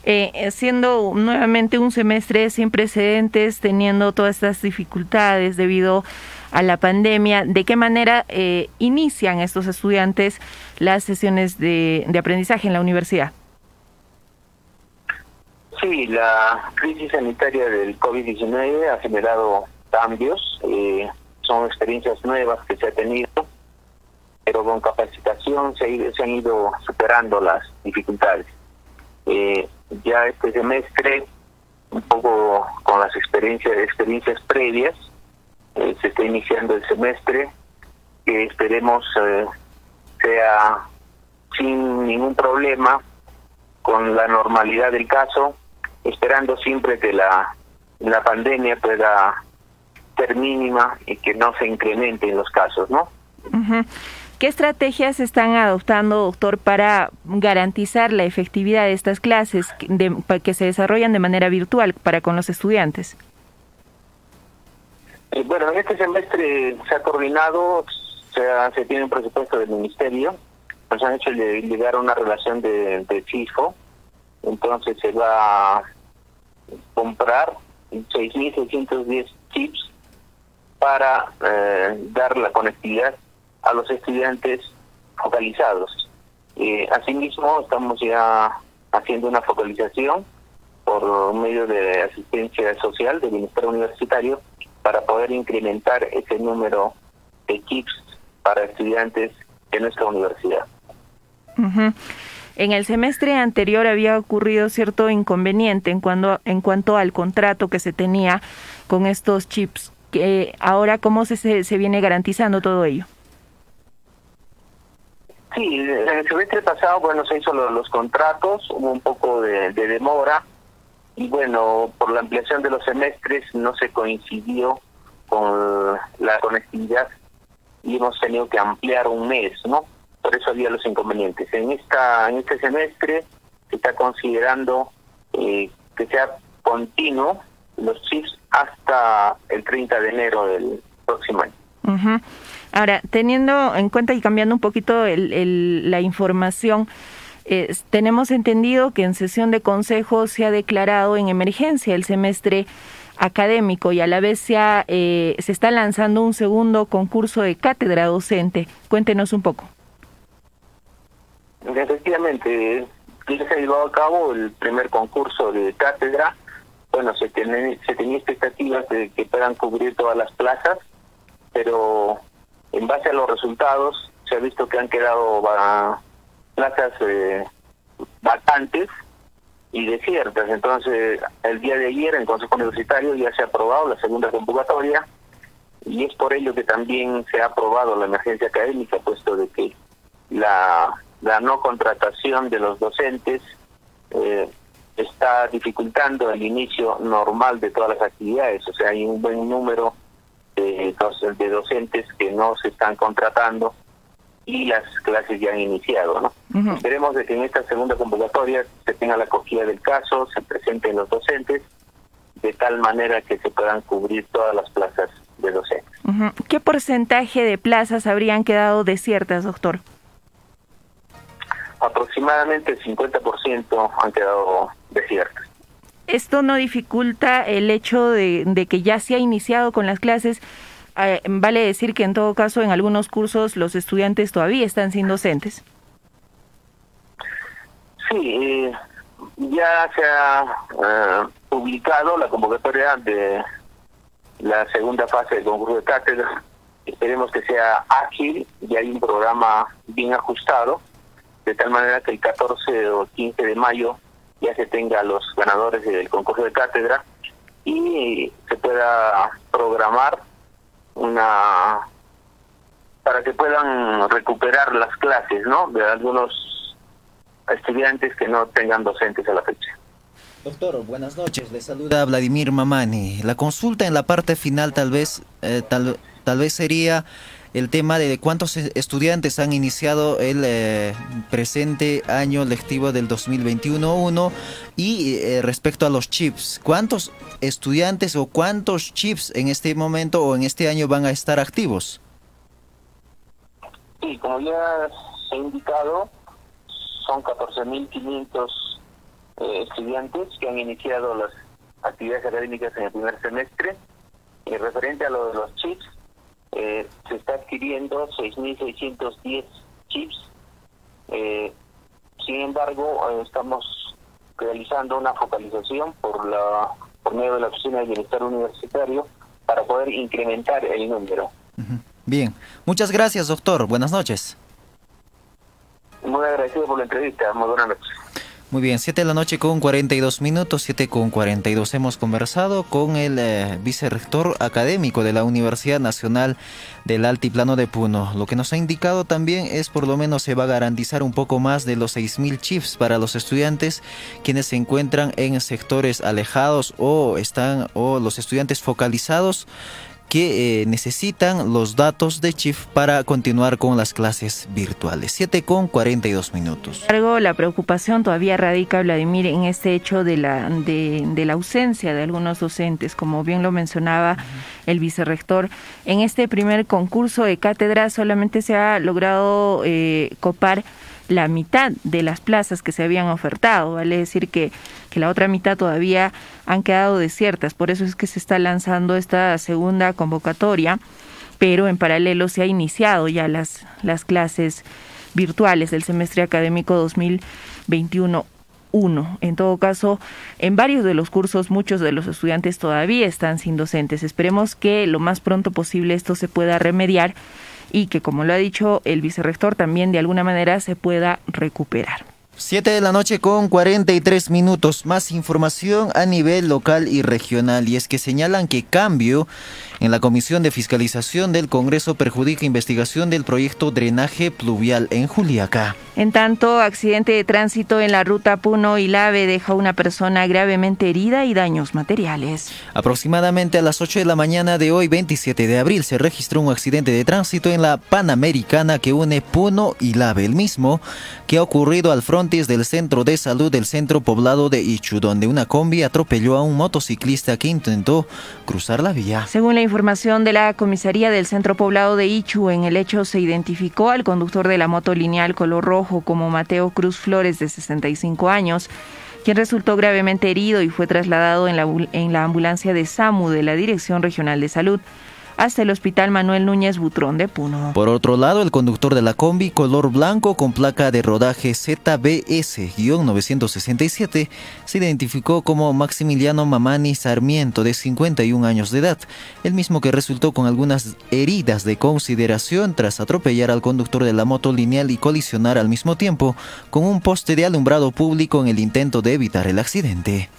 Speaker 7: Eh, siendo nuevamente un semestre sin precedentes, teniendo todas estas dificultades debido a la pandemia, ¿de qué manera eh, inician estos estudiantes las sesiones de, aprendizaje en la universidad?
Speaker 24: Sí, la crisis sanitaria del COVID-19 ha generado cambios, eh, son experiencias nuevas que se ha tenido, pero con capacitación se, se han ido superando las dificultades. Eh, ya este semestre, un poco con las experiencias, experiencias previas, eh, se está iniciando el semestre, que esperemos eh, sea sin ningún problema, con la normalidad del caso, esperando siempre que la, la pandemia pueda ser mínima y que no se incremente en los casos, ¿no?
Speaker 7: ¿Qué estrategias están adoptando, doctor, para garantizar la efectividad de estas clases que se desarrollan de manera virtual para con los estudiantes?
Speaker 24: Eh, bueno, en este semestre se ha coordinado, se, se tiene un presupuesto del ministerio, nos han hecho llegar una relación de, de entonces se va comprar 6.610 chips para eh, dar la conectividad a los estudiantes focalizados. Eh, asimismo, estamos ya haciendo una focalización por medio de asistencia social del Ministerio Universitario para poder incrementar ese número de kits para estudiantes de nuestra universidad.
Speaker 7: En el semestre anterior había ocurrido cierto inconveniente en, cuando, en cuanto al contrato que se tenía con estos chips. Que ahora, ¿cómo se, se viene garantizando todo ello?
Speaker 24: Sí, en el semestre pasado, bueno, se hizo los, contratos, hubo un poco de, demora y bueno, por la ampliación de los semestres no se coincidió con la conectividad y hemos tenido que ampliar un mes, ¿no? Por eso había los inconvenientes. En esta en este semestre se está considerando eh, que sea continuo los chips hasta el 30 de enero del próximo año.
Speaker 7: Ahora, teniendo en cuenta y cambiando un poquito la información, tenemos entendido que en sesión de consejo se ha declarado en emergencia el semestre académico y a la vez se, eh, se está lanzando un segundo concurso de cátedra docente. Cuéntenos un poco.
Speaker 24: Efectivamente, se ha llevado a cabo el primer concurso de cátedra. Bueno, se, se tenía expectativas de que puedan cubrir todas las plazas, pero en base a los resultados se ha visto que han quedado plazas eh, vacantes y desiertas. Entonces, el día de ayer en Consejo Universitario ya se ha aprobado la segunda convocatoria y es por ello que también se ha aprobado la emergencia académica, puesto de que la, la no contratación de los docentes eh, está dificultando el inicio normal de todas las actividades. O sea, hay un buen número de, de docentes que no se están contratando y las clases ya han iniciado. ¿no? Esperemos de que en esta segunda convocatoria se tenga la acogida del caso, se presenten los docentes, de tal manera que se puedan cubrir todas las plazas de docentes.
Speaker 7: ¿Qué porcentaje de plazas habrían quedado desiertas, doctor?
Speaker 24: Aproximadamente el 50% han quedado desiertas
Speaker 7: esto no dificulta el hecho de, que ya se ha iniciado con las clases. Eh, vale decir que en todo caso en algunos cursos los estudiantes todavía están sin docentes.
Speaker 24: Sí, eh, ya se ha eh, publicado la convocatoria de la segunda fase del concurso de cátedra. Esperemos que sea ágil y hay un programa bien ajustado, de tal manera que el 14 o 15 de mayo ya se tenga los ganadores del concurso de cátedra y se pueda programar una para que puedan recuperar las clases, ¿no? De algunos estudiantes que no tengan docentes a la fecha.
Speaker 8: Doctor, buenas noches. Le saluda Vladimir Mamani. La consulta en la parte final tal vez eh, tal, tal vez sería el tema de cuántos estudiantes han iniciado el eh, presente año lectivo del 2021-1 y eh, respecto a los chips, ¿cuántos estudiantes o cuántos chips en este momento o en este año van a estar activos?
Speaker 24: Sí, como ya se ha indicado, son 14.500 eh, estudiantes que han iniciado las actividades académicas en el primer semestre. Y referente a lo de los chips, eh, se está adquiriendo 6.610 chips. Eh, sin embargo, eh, estamos realizando una focalización por la por medio de la Oficina de Bienestar Universitario para poder incrementar el número.
Speaker 8: Bien, muchas gracias doctor, buenas noches.
Speaker 24: Muy agradecido por la entrevista, muy buenas noches.
Speaker 8: Muy bien, 7 de la noche con 42 minutos, 7 con 42. Hemos conversado con el eh, vicerrector académico de la Universidad Nacional del Altiplano de Puno. Lo que nos ha indicado también es por lo menos se va a garantizar un poco más de los 6.000 chips para los estudiantes quienes se encuentran en sectores alejados o están o los estudiantes focalizados que eh, necesitan los datos de Chief para continuar con las clases virtuales. 7 con 42 minutos.
Speaker 7: La preocupación todavía radica, Vladimir, en este hecho de la, de, la ausencia de algunos docentes, como bien lo mencionaba el vicerrector. En este primer concurso de cátedra solamente se ha logrado eh, copar la mitad de las plazas que se habían ofertado, vale decir que, que la otra mitad todavía han quedado desiertas, por eso es que se está lanzando esta segunda convocatoria, pero en paralelo se ha iniciado ya las, las clases virtuales del semestre académico 2021 1. En todo caso, en varios de los cursos muchos de los estudiantes todavía están sin docentes. Esperemos que lo más pronto posible esto se pueda remediar y que, como lo ha dicho el vicerrector, también de alguna manera se pueda recuperar.
Speaker 8: 7 de la noche con 43 minutos. Más información a nivel local y regional. Y es que señalan que cambio en la Comisión de Fiscalización del Congreso perjudica investigación del proyecto Drenaje Pluvial en Juliaca.
Speaker 7: En tanto, accidente de tránsito en la ruta Puno y Lave deja una persona gravemente herida y daños materiales.
Speaker 8: Aproximadamente a las 8 de la mañana de hoy, 27 de abril, se registró un accidente de tránsito en la Panamericana que une Puno y Lave, el mismo que ha ocurrido al frontis del centro de salud del centro poblado de Ichu, donde una combi atropelló a un motociclista que intentó cruzar la vía.
Speaker 7: Según la información de la comisaría del centro poblado de Ichu, en el hecho se identificó al conductor de la moto lineal color rojo como Mateo Cruz Flores, de 65 años, quien resultó gravemente herido y fue trasladado en la, en la ambulancia de SAMU de la Dirección Regional de Salud hasta el Hospital Manuel Núñez Butrón de Puno.
Speaker 8: Por otro lado, el conductor de la combi color blanco con placa de rodaje ZBS-967 se identificó como Maximiliano Mamani Sarmiento, de 51 años de edad, el mismo que resultó con algunas heridas de consideración tras atropellar al conductor de la moto lineal y colisionar al mismo tiempo con un poste de alumbrado público en el intento de evitar el accidente.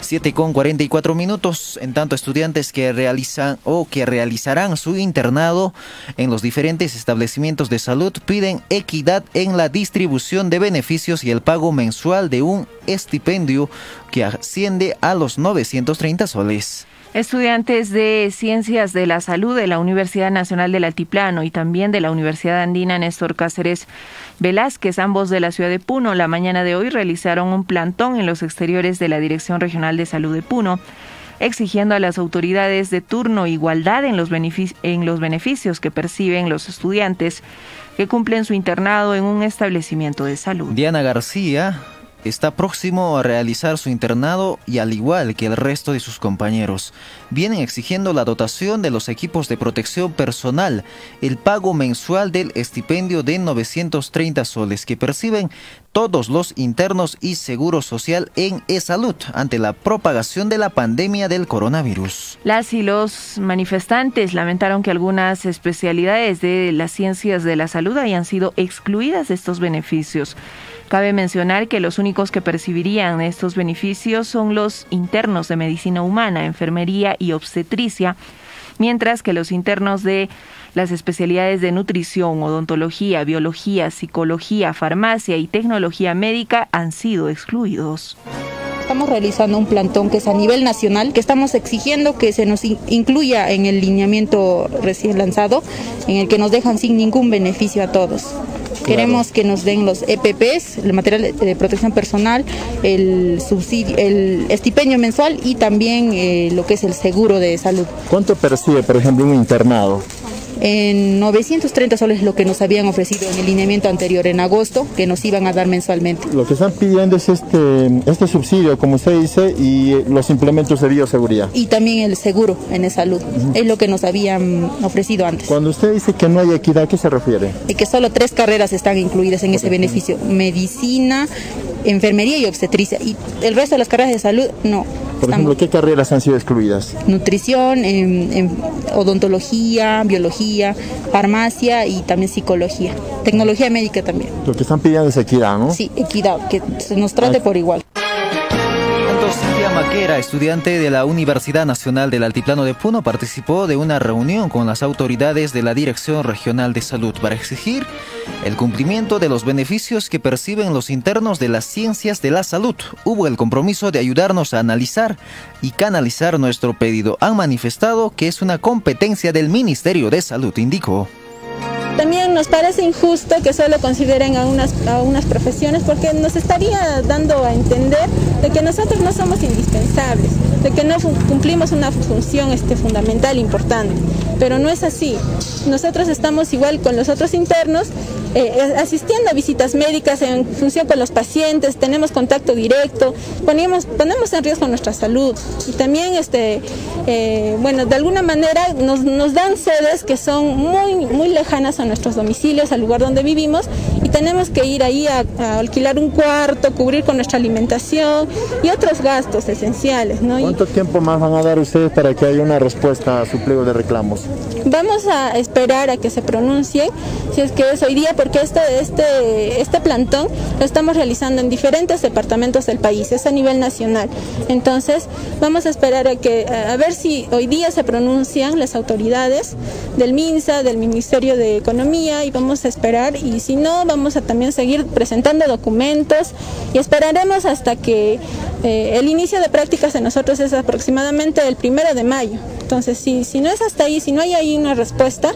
Speaker 8: 7 con 44 minutos. En tanto, estudiantes que realizan o que realizarán su internado en los diferentes establecimientos de salud piden equidad en la distribución de beneficios y el pago mensual de un estipendio que asciende a los 930 soles.
Speaker 7: Estudiantes de Ciencias de la Salud de la Universidad Nacional del Altiplano y también de la Universidad Andina Néstor Cáceres Velázquez, ambos de la ciudad de Puno, la mañana de hoy realizaron un plantón en los exteriores de la Dirección Regional de Salud de Puno exigiendo a las autoridades de turno igualdad en los, en los beneficios que perciben los estudiantes que cumplen su internado en un establecimiento de salud.
Speaker 8: Diana García está próximo a realizar su internado y al igual que el resto de sus compañeros, vienen exigiendo la dotación de los equipos de protección personal, el pago mensual del estipendio de 930 soles que perciben todos los internos y seguro social en e-salud ante la propagación de la pandemia del coronavirus.
Speaker 7: Las y los manifestantes lamentaron que algunas especialidades de las ciencias de la salud hayan sido excluidas de estos beneficios. Cabe mencionar que los únicos que percibirían estos beneficios son los internos de medicina humana, enfermería y obstetricia, mientras que los internos de las especialidades de nutrición, odontología, biología, psicología, farmacia y tecnología médica han sido excluidos.
Speaker 25: Estamos realizando un plantón que es a nivel nacional, que estamos exigiendo que se nos incluya en el lineamiento recién lanzado, en el que nos dejan sin ningún beneficio a todos. Queremos que nos den los EPPs, el material de protección personal, el subsidio, el estipendio mensual y también eh, lo que es el seguro de salud.
Speaker 21: ¿Cuánto percibe, por ejemplo, un internado?
Speaker 25: En 930 soles lo que nos habían ofrecido en el lineamiento anterior en agosto, que nos iban a dar mensualmente.
Speaker 21: Lo que están pidiendo es este, este subsidio, como usted dice, y los implementos de bioseguridad.
Speaker 25: Y también el seguro en salud, es lo que nos habían ofrecido antes.
Speaker 21: Cuando usted dice que no hay equidad, ¿a qué se refiere?
Speaker 25: Y que solo tres carreras están incluidas en ese beneficio, medicina, enfermería y obstetricia, y el resto de las carreras de salud no.
Speaker 21: Por ejemplo, ¿qué carreras han sido excluidas?
Speaker 25: Nutrición, odontología, biología, farmacia y también psicología. Tecnología médica también.
Speaker 21: Lo que están pidiendo es equidad, ¿no?
Speaker 25: Sí, equidad, que se nos trate por igual.
Speaker 8: Maquera, estudiante de la Universidad Nacional del Altiplano de Puno, participó de una reunión con las autoridades de la Dirección Regional de Salud para exigir el cumplimiento de los beneficios que perciben los internos de las ciencias de la salud. Hubo el compromiso de ayudarnos a analizar y canalizar nuestro pedido. Han manifestado que es una competencia del Ministerio de Salud, indicó.
Speaker 26: También nos parece injusto que solo consideren a unas, a unas profesiones porque nos estaría dando a entender de que nosotros no somos indispensables, de que no cumplimos una función este, fundamental, importante. Pero no es así. Nosotros estamos igual con los otros internos eh, asistiendo a visitas médicas en función con los pacientes, tenemos contacto directo, ponemos, ponemos en riesgo nuestra salud y también, este, eh, bueno, de alguna manera nos, nos, dan sedes que son muy, muy lejanas a nuestros domicilios, al lugar donde vivimos y tenemos que ir ahí a, alquilar un cuarto, cubrir con nuestra alimentación y otros gastos esenciales. ¿no?
Speaker 21: ¿Cuánto tiempo más van a dar ustedes para que haya una respuesta a su pliego de reclamos?
Speaker 26: Vamos a esperar a que se pronuncien, si es que es hoy día, porque este, este, este plantón lo estamos realizando en diferentes departamentos del país, es a nivel nacional. Entonces, vamos a esperar a, que, a ver si hoy día se pronuncian las autoridades del MINSA, del Ministerio de Economía, y vamos a esperar, y si no, vamos a también seguir presentando documentos y esperaremos hasta que eh, el inicio de prácticas de nosotros es aproximadamente el primero de mayo. Entonces, si, si no es hasta ahí, si no hay ahí una respuesta,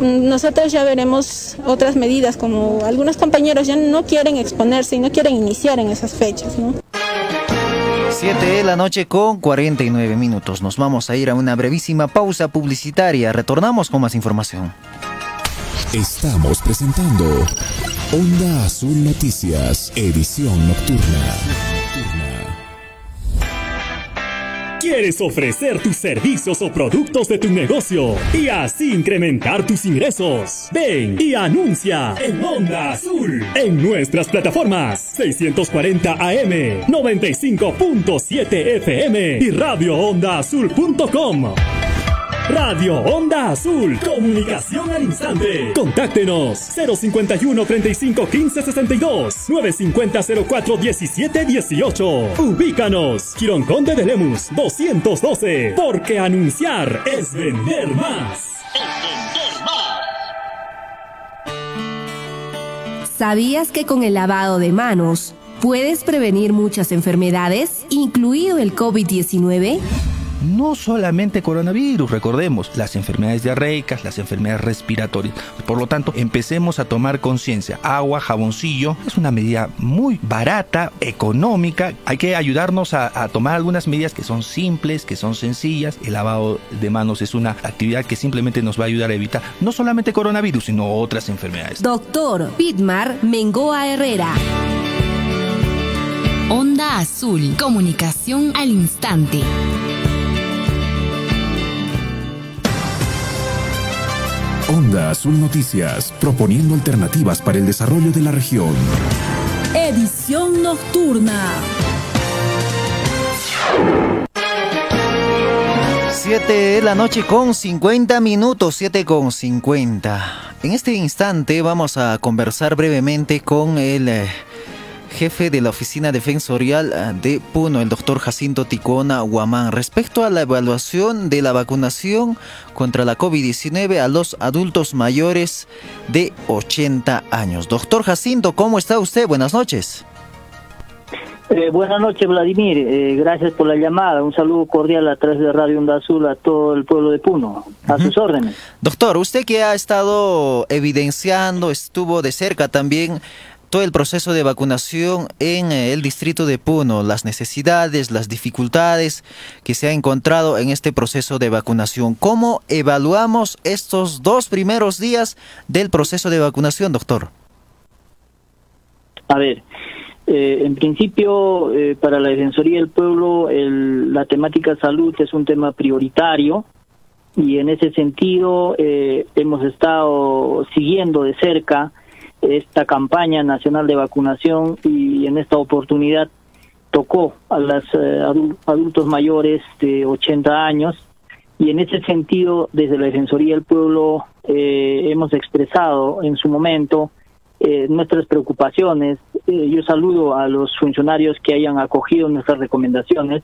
Speaker 26: mm, nosotros ya veremos otras medidas, como algunos compañeros ya no quieren exponerse y no quieren iniciar en esas fechas. ¿no?
Speaker 8: 7 de la noche con 49 minutos. Nos vamos a ir a una brevísima pausa publicitaria. Retornamos con más información.
Speaker 2: Estamos presentando Onda Azul Noticias, edición nocturna.
Speaker 12: ¿Quieres ofrecer tus servicios o productos de tu negocio y así incrementar tus ingresos? Ven y anuncia en Onda Azul en nuestras plataformas 640 AM, 95.7 FM y radioondaazul.com. Radio Onda Azul. Comunicación al instante. Contáctenos 051 35 15 62 950 04 17 18. Ubícanos. Quirón Conde de Lemus 212. Porque anunciar es vender más.
Speaker 27: ¿Sabías que con el lavado de manos puedes prevenir muchas enfermedades, incluido el COVID-19?
Speaker 28: No solamente coronavirus, recordemos, las enfermedades diarreicas, las enfermedades respiratorias. Por lo tanto, empecemos a tomar conciencia. Agua, jaboncillo, es una medida muy barata, económica. Hay que ayudarnos a, tomar algunas medidas que son simples, que son sencillas. El lavado de manos es una actividad que simplemente nos va a ayudar a evitar no solamente coronavirus, sino otras enfermedades.
Speaker 27: Doctor Pitmar Mengoa Herrera.
Speaker 3: Onda Azul, comunicación al instante.
Speaker 2: Onda Azul Noticias, proponiendo alternativas para el desarrollo de la región.
Speaker 3: Edición nocturna.
Speaker 8: 7 de la noche con 50 minutos, 7 con 50. En este instante vamos a conversar brevemente con el eh, jefe de la Oficina Defensorial eh, de Puno, el doctor Jacinto Ticona Guamán, respecto a la evaluación de la vacunación contra la COVID-19 a los adultos mayores de 80 años. Doctor Jacinto, ¿cómo está usted? Buenas noches.
Speaker 29: Eh, buenas noches, Vladimir. Eh, gracias por la llamada. Un saludo cordial a través de Radio Onda Azul a todo el pueblo de Puno. A sus órdenes.
Speaker 8: Doctor, usted que ha estado evidenciando, estuvo de cerca también todo el proceso de vacunación en eh, el distrito de Puno, las necesidades, las dificultades que se ha encontrado en este proceso de vacunación. ¿Cómo evaluamos estos dos primeros días del proceso de vacunación, doctor?
Speaker 29: A ver, eh, en principio, eh, para la Defensoría del Pueblo, la temática salud es un tema prioritario y en ese sentido eh, hemos estado siguiendo de cerca esta campaña nacional de vacunación y en esta oportunidad tocó a los adultos mayores de 80 años y en ese sentido desde la Defensoría del Pueblo hemos expresado en su momento eh, nuestras preocupaciones. Eh, yo saludo a los funcionarios que hayan acogido nuestras recomendaciones.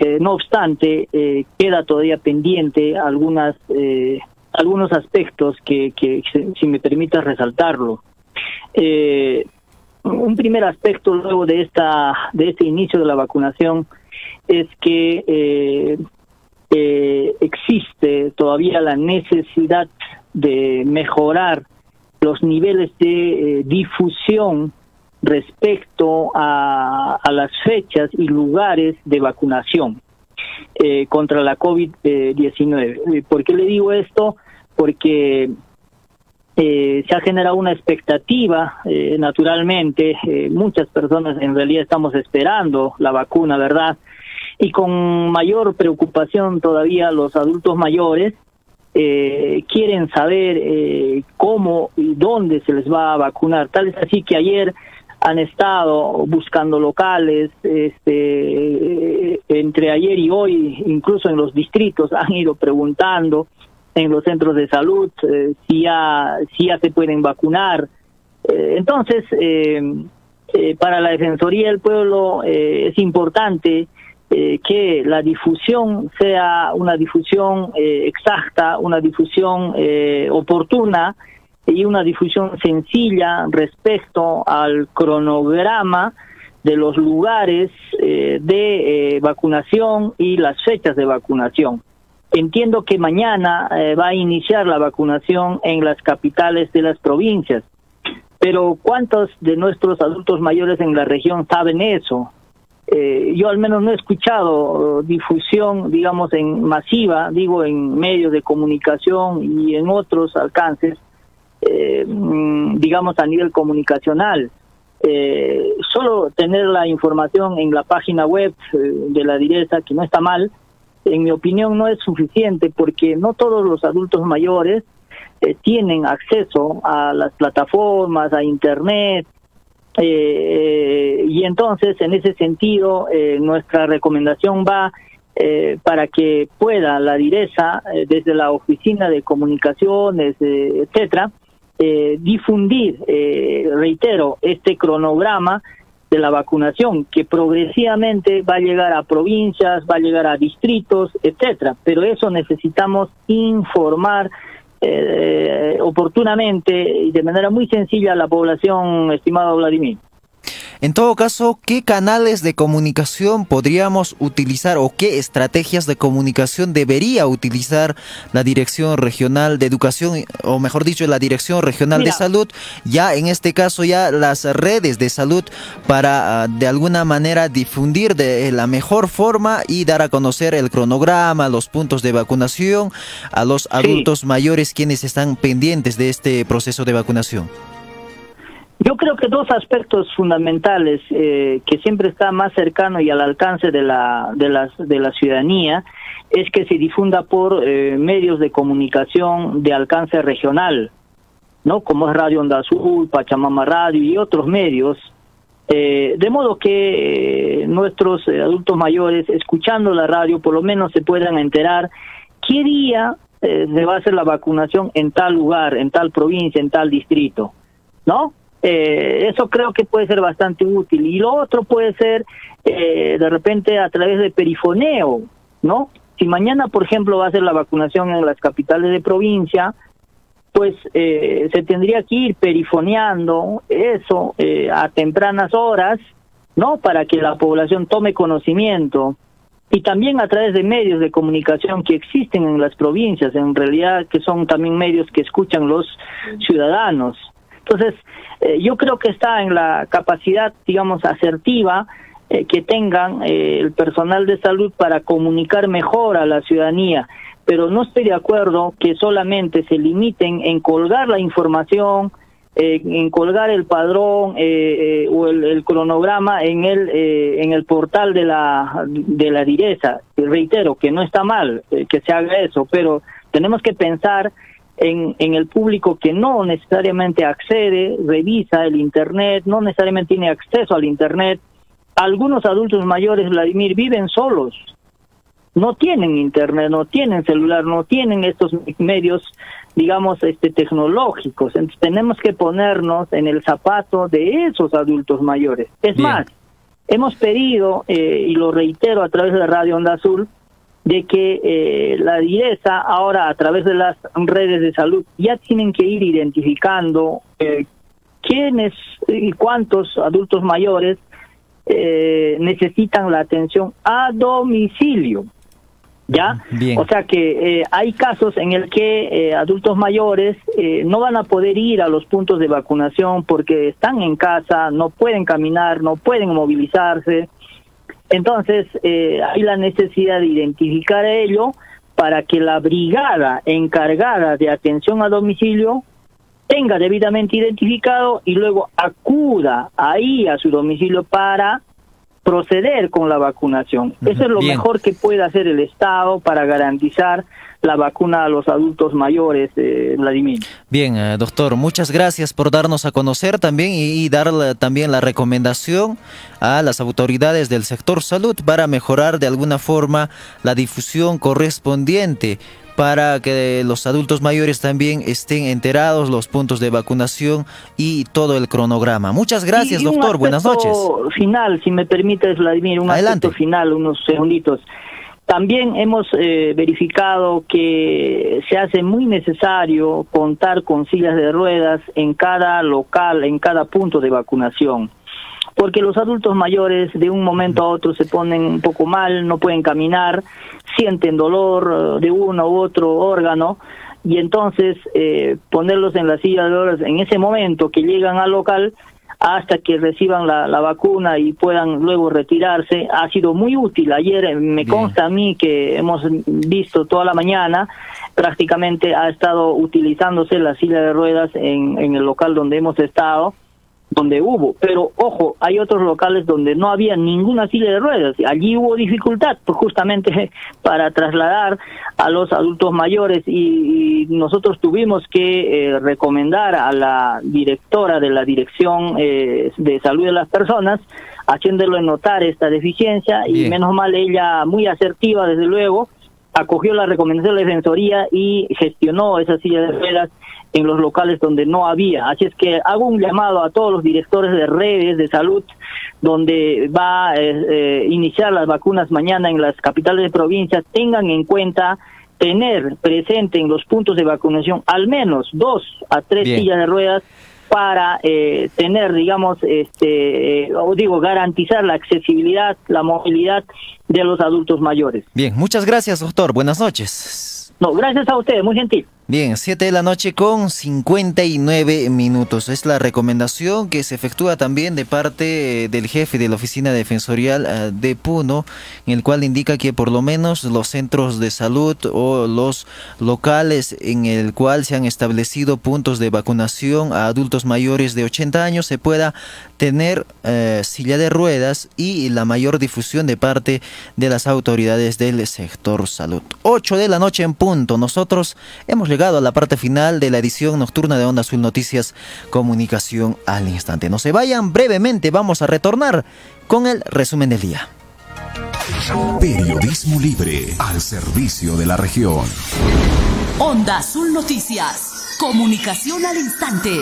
Speaker 29: Eh, no obstante, queda todavía pendiente algunas algunos aspectos que, que si me permite resaltarlo. Un primer aspecto luego de esta de este inicio de la vacunación es que existe todavía la necesidad de mejorar los niveles de eh, difusión respecto a, las fechas y lugares de vacunación eh, contra la COVID-19. ¿Por qué le digo esto? Porque eh, se ha generado una expectativa, naturalmente, muchas personas en realidad estamos esperando la vacuna, ¿verdad? Y con mayor preocupación todavía los adultos mayores, eh, quieren saber eh, cómo y dónde se les va a vacunar. Tal es así que ayer han estado buscando locales, este, entre ayer y hoy, incluso en los distritos, han ido preguntando en los centros de salud eh, si, ya, si ya se pueden vacunar. entonces, para la Defensoría del Pueblo es importante eh, que la difusión sea una difusión eh, exacta, una difusión eh, oportuna y una difusión sencilla respecto al cronograma de los lugares de vacunación y las fechas de vacunación. Entiendo que mañana va a iniciar la vacunación en las capitales de las provincias, pero ¿cuántos de nuestros adultos mayores en la región saben eso? Eh, yo al menos no he escuchado difusión, digamos, en masiva, digo, en medios de comunicación y en otros alcances, eh, mm, digamos, a nivel comunicacional. Eh, solo tener la información en la página web de la direza, que no está mal, en mi opinión no es suficiente porque no todos los adultos mayores tienen acceso a las plataformas, a Internet, eh, y entonces, en ese sentido, eh, nuestra recomendación va eh, para que pueda la direza, eh, desde la oficina de comunicaciones, etcétera, difundir, reitero, este cronograma de la vacunación que progresivamente va a llegar a provincias, va a llegar a distritos, etcétera. Pero eso necesitamos informar eh, oportunamente y de manera muy sencilla a la población, estimado Vladimir.
Speaker 8: En todo caso, ¿qué canales de comunicación podríamos utilizar o qué estrategias de comunicación debería utilizar la Dirección Regional de Educación, o mejor dicho, la Dirección Regional de Salud, ya en este caso ya las redes de salud para ah, de alguna manera difundir de la mejor forma y dar a conocer el cronograma, los puntos de vacunación a los adultos mayores quienes están pendientes de este proceso de vacunación?
Speaker 29: Yo creo que dos aspectos fundamentales eh, que siempre está más cercano y al alcance de la de las de la ciudadanía es que se difunda por eh, medios de comunicación de alcance regional, ¿no? Como es Radio Onda Azul, Pachamama Radio y otros medios, eh, de modo que nuestros adultos mayores, escuchando la radio, por lo menos se puedan enterar qué día se va a hacer la vacunación en tal lugar, en tal provincia, en tal distrito, ¿no? Eh, eso creo que puede ser bastante útil. Y lo otro puede ser eh, de repente a través de perifoneo, ¿no? Si mañana, por ejemplo, va a ser la vacunación en las capitales de provincia, pues eh, se tendría que ir perifoneando eso a tempranas horas, ¿no? Para que la población tome conocimiento. Y también a través de medios de comunicación que existen en las provincias, en realidad que son también medios que escuchan los ciudadanos. Entonces, eh, yo creo que está en la capacidad, digamos, asertiva eh, que tengan eh, el personal de salud para comunicar mejor a la ciudadanía, pero no estoy de acuerdo que solamente se limiten en colgar la información, en colgar el padrón o el, cronograma en el en el portal de la de la direza. Reitero que no está mal que se haga eso, pero tenemos que pensar en, en el público que no necesariamente accede, revisa el Internet, no necesariamente tiene acceso al Internet. Algunos adultos mayores, Vladimir, viven solos, no tienen Internet, no tienen celular, no tienen estos medios, digamos, este, tecnológicos. Entonces tenemos que ponernos en el zapato de esos adultos mayores. Es más, hemos pedido, eh, y lo reitero a través de Radio Onda Azul, de que eh, la direza ahora a través de las redes de salud ya tienen que ir identificando eh, quiénes y cuántos adultos mayores eh, necesitan la atención a domicilio. ¿Ya? O sea que hay casos en el que adultos mayores no van a poder ir a los puntos de vacunación porque están en casa, no pueden caminar, no pueden movilizarse, entonces, eh, hay la necesidad de identificar ello para que la brigada encargada de atención a domicilio tenga debidamente identificado y luego acuda ahí a su domicilio para proceder con la vacunación. Eso es lo mejor que puede hacer el Estado para garantizar la vacuna a los adultos mayores, eh, Vladimir.
Speaker 8: Bien, eh, doctor, muchas gracias por darnos a conocer también y, dar también la recomendación a las autoridades del sector salud para mejorar de alguna forma la difusión correspondiente para que los adultos mayores también estén enterados los puntos de vacunación y todo el cronograma. Muchas gracias, doctor. Buenas noches.
Speaker 29: Final, si me permites, Vladimir, un Adelante. final, unos segunditos. También hemos eh, verificado que se hace muy necesario contar con sillas de ruedas en cada local, en cada punto de vacunación porque los adultos mayores de un momento a otro se ponen un poco mal, no pueden caminar, sienten dolor eh, de uno u otro órgano y entonces eh, ponerlos en la silla de ruedas en ese momento que llegan al local hasta que reciban la, la, vacuna y puedan luego retirarse ha sido muy útil. Ayer eh, me consta a mí que hemos visto toda la mañana prácticamente ha estado utilizándose la silla de ruedas en, en el local donde hemos estado donde hubo, pero ojo, hay otros locales donde no había ninguna silla de ruedas, allí hubo dificultad pues justamente para trasladar a los adultos mayores y, nosotros tuvimos que eh, recomendar a la directora de la Dirección eh, de Salud de las Personas, haciéndole notar esta deficiencia y menos mal ella muy asertiva desde luego, acogió la recomendación de la Defensoría y gestionó esa silla de ruedas en los locales donde no había. Así es que hago un llamado a todos los directores de redes de salud donde va a eh, eh, iniciar las vacunas mañana en las capitales de provincia, tengan en cuenta tener presente en los puntos de vacunación al menos dos a tres sillas de ruedas para eh, tener, digamos, este, o digo, garantizar la accesibilidad, la movilidad de los adultos mayores.
Speaker 8: Bien, muchas gracias, doctor. Buenas noches.
Speaker 29: No, gracias a ustedes, muy gentil.
Speaker 8: Bien, 7 de la noche con 59 minutos. Es la recomendación que se efectúa también de parte del jefe de la Oficina Defensorial eh, de Puno, en el cual indica que por lo menos los centros de salud o los locales en el cual se han establecido puntos de vacunación a adultos mayores de 80 años se pueda tener eh, silla de ruedas y la mayor difusión de parte de las autoridades del sector salud. 8 de la noche en punto. Nosotros hemos llegado a la parte final de la edición nocturna de Onda Azul Noticias Comunicación al Instante. No se vayan, brevemente vamos a retornar con el resumen del día.
Speaker 2: Periodismo libre al servicio de la región.
Speaker 3: Onda Azul Noticias. Comunicación al instante.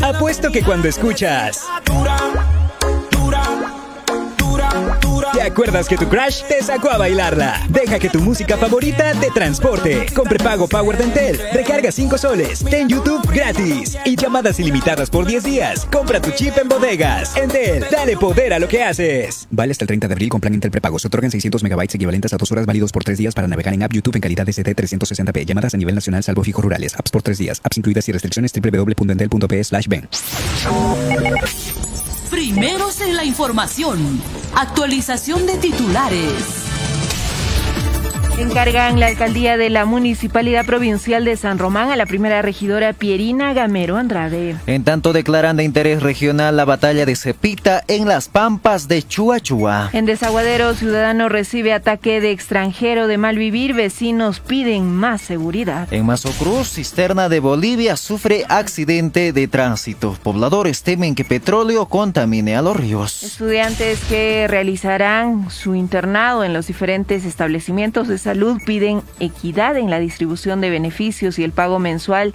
Speaker 30: Apuesto que cuando escuchas ¿Te acuerdas que tu crush te sacó a bailarla? Deja que tu música favorita te transporte. Con prepago Power Dentel, recarga 5 soles, ten YouTube gratis y llamadas ilimitadas por 10 días. Compra tu chip en bodegas. Entel, dale poder a lo que haces.
Speaker 31: Vale hasta el 30 de abril con plan Intel prepago. Se otorgan 600 megabytes equivalentes a 2 horas válidos por 3 días para navegar en app YouTube en calidad ST 360p. Llamadas a nivel nacional salvo fijo rurales. Apps por 3 días. Apps incluidas y restricciones www.entel.p slash ben.
Speaker 3: Primeros en la información. Actualización de titulares.
Speaker 7: Encargan la alcaldía de la Municipalidad Provincial de San Román a la primera regidora Pierina Gamero Andrade.
Speaker 8: En tanto declaran de interés regional la batalla de Cepita en las pampas de Chuachua.
Speaker 7: En Desaguadero, ciudadano recibe ataque de extranjero de malvivir, vecinos piden más seguridad.
Speaker 8: En Mazocruz, cisterna de Bolivia sufre accidente de tránsito. Pobladores temen que petróleo contamine a los ríos.
Speaker 7: Estudiantes que realizarán su internado en los diferentes establecimientos de salud piden equidad en la distribución de beneficios y el pago mensual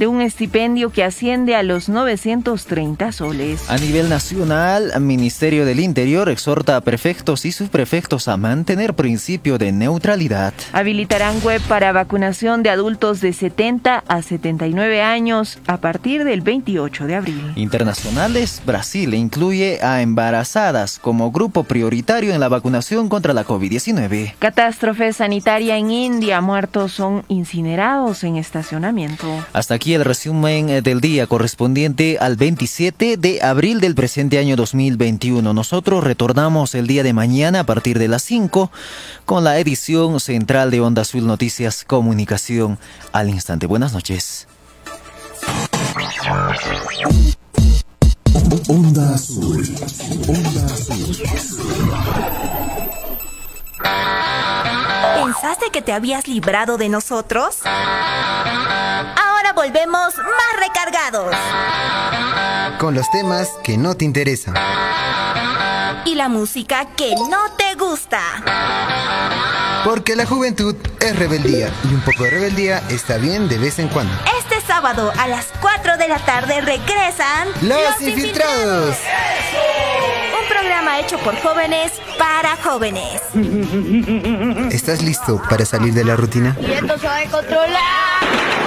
Speaker 7: de un estipendio que asciende a los 930 soles.
Speaker 8: A nivel nacional, el Ministerio del Interior exhorta a prefectos y subprefectos a mantener principio de neutralidad.
Speaker 7: Habilitarán web para vacunación de adultos de 70 a 79 años a partir del 28 de abril.
Speaker 8: Internacionales, Brasil incluye a embarazadas como grupo prioritario en la vacunación contra la COVID-19.
Speaker 7: Catástrofe sanitaria en India, muertos son incinerados en estacionamiento.
Speaker 8: Hasta aquí el resumen eh, del día correspondiente al 27 de abril del presente año 2021. Nosotros retornamos el día de mañana a partir de las 5 con la edición central de Onda Azul Noticias Comunicación al instante. Buenas noches.
Speaker 22: ¿Pensaste que te habías librado de nosotros? Ahora volvemos más recargados.
Speaker 23: Con los temas que no te interesan.
Speaker 22: Y la música que no te gusta.
Speaker 23: Porque la juventud es rebeldía y un poco de rebeldía está bien de vez en cuando.
Speaker 22: Este sábado a las 4 de la tarde regresan
Speaker 23: Los, infiltrados.
Speaker 22: Un programa hecho por jóvenes para jóvenes.
Speaker 23: ¿Estás listo para salir de la rutina?
Speaker 18: Y esto se va a controlar.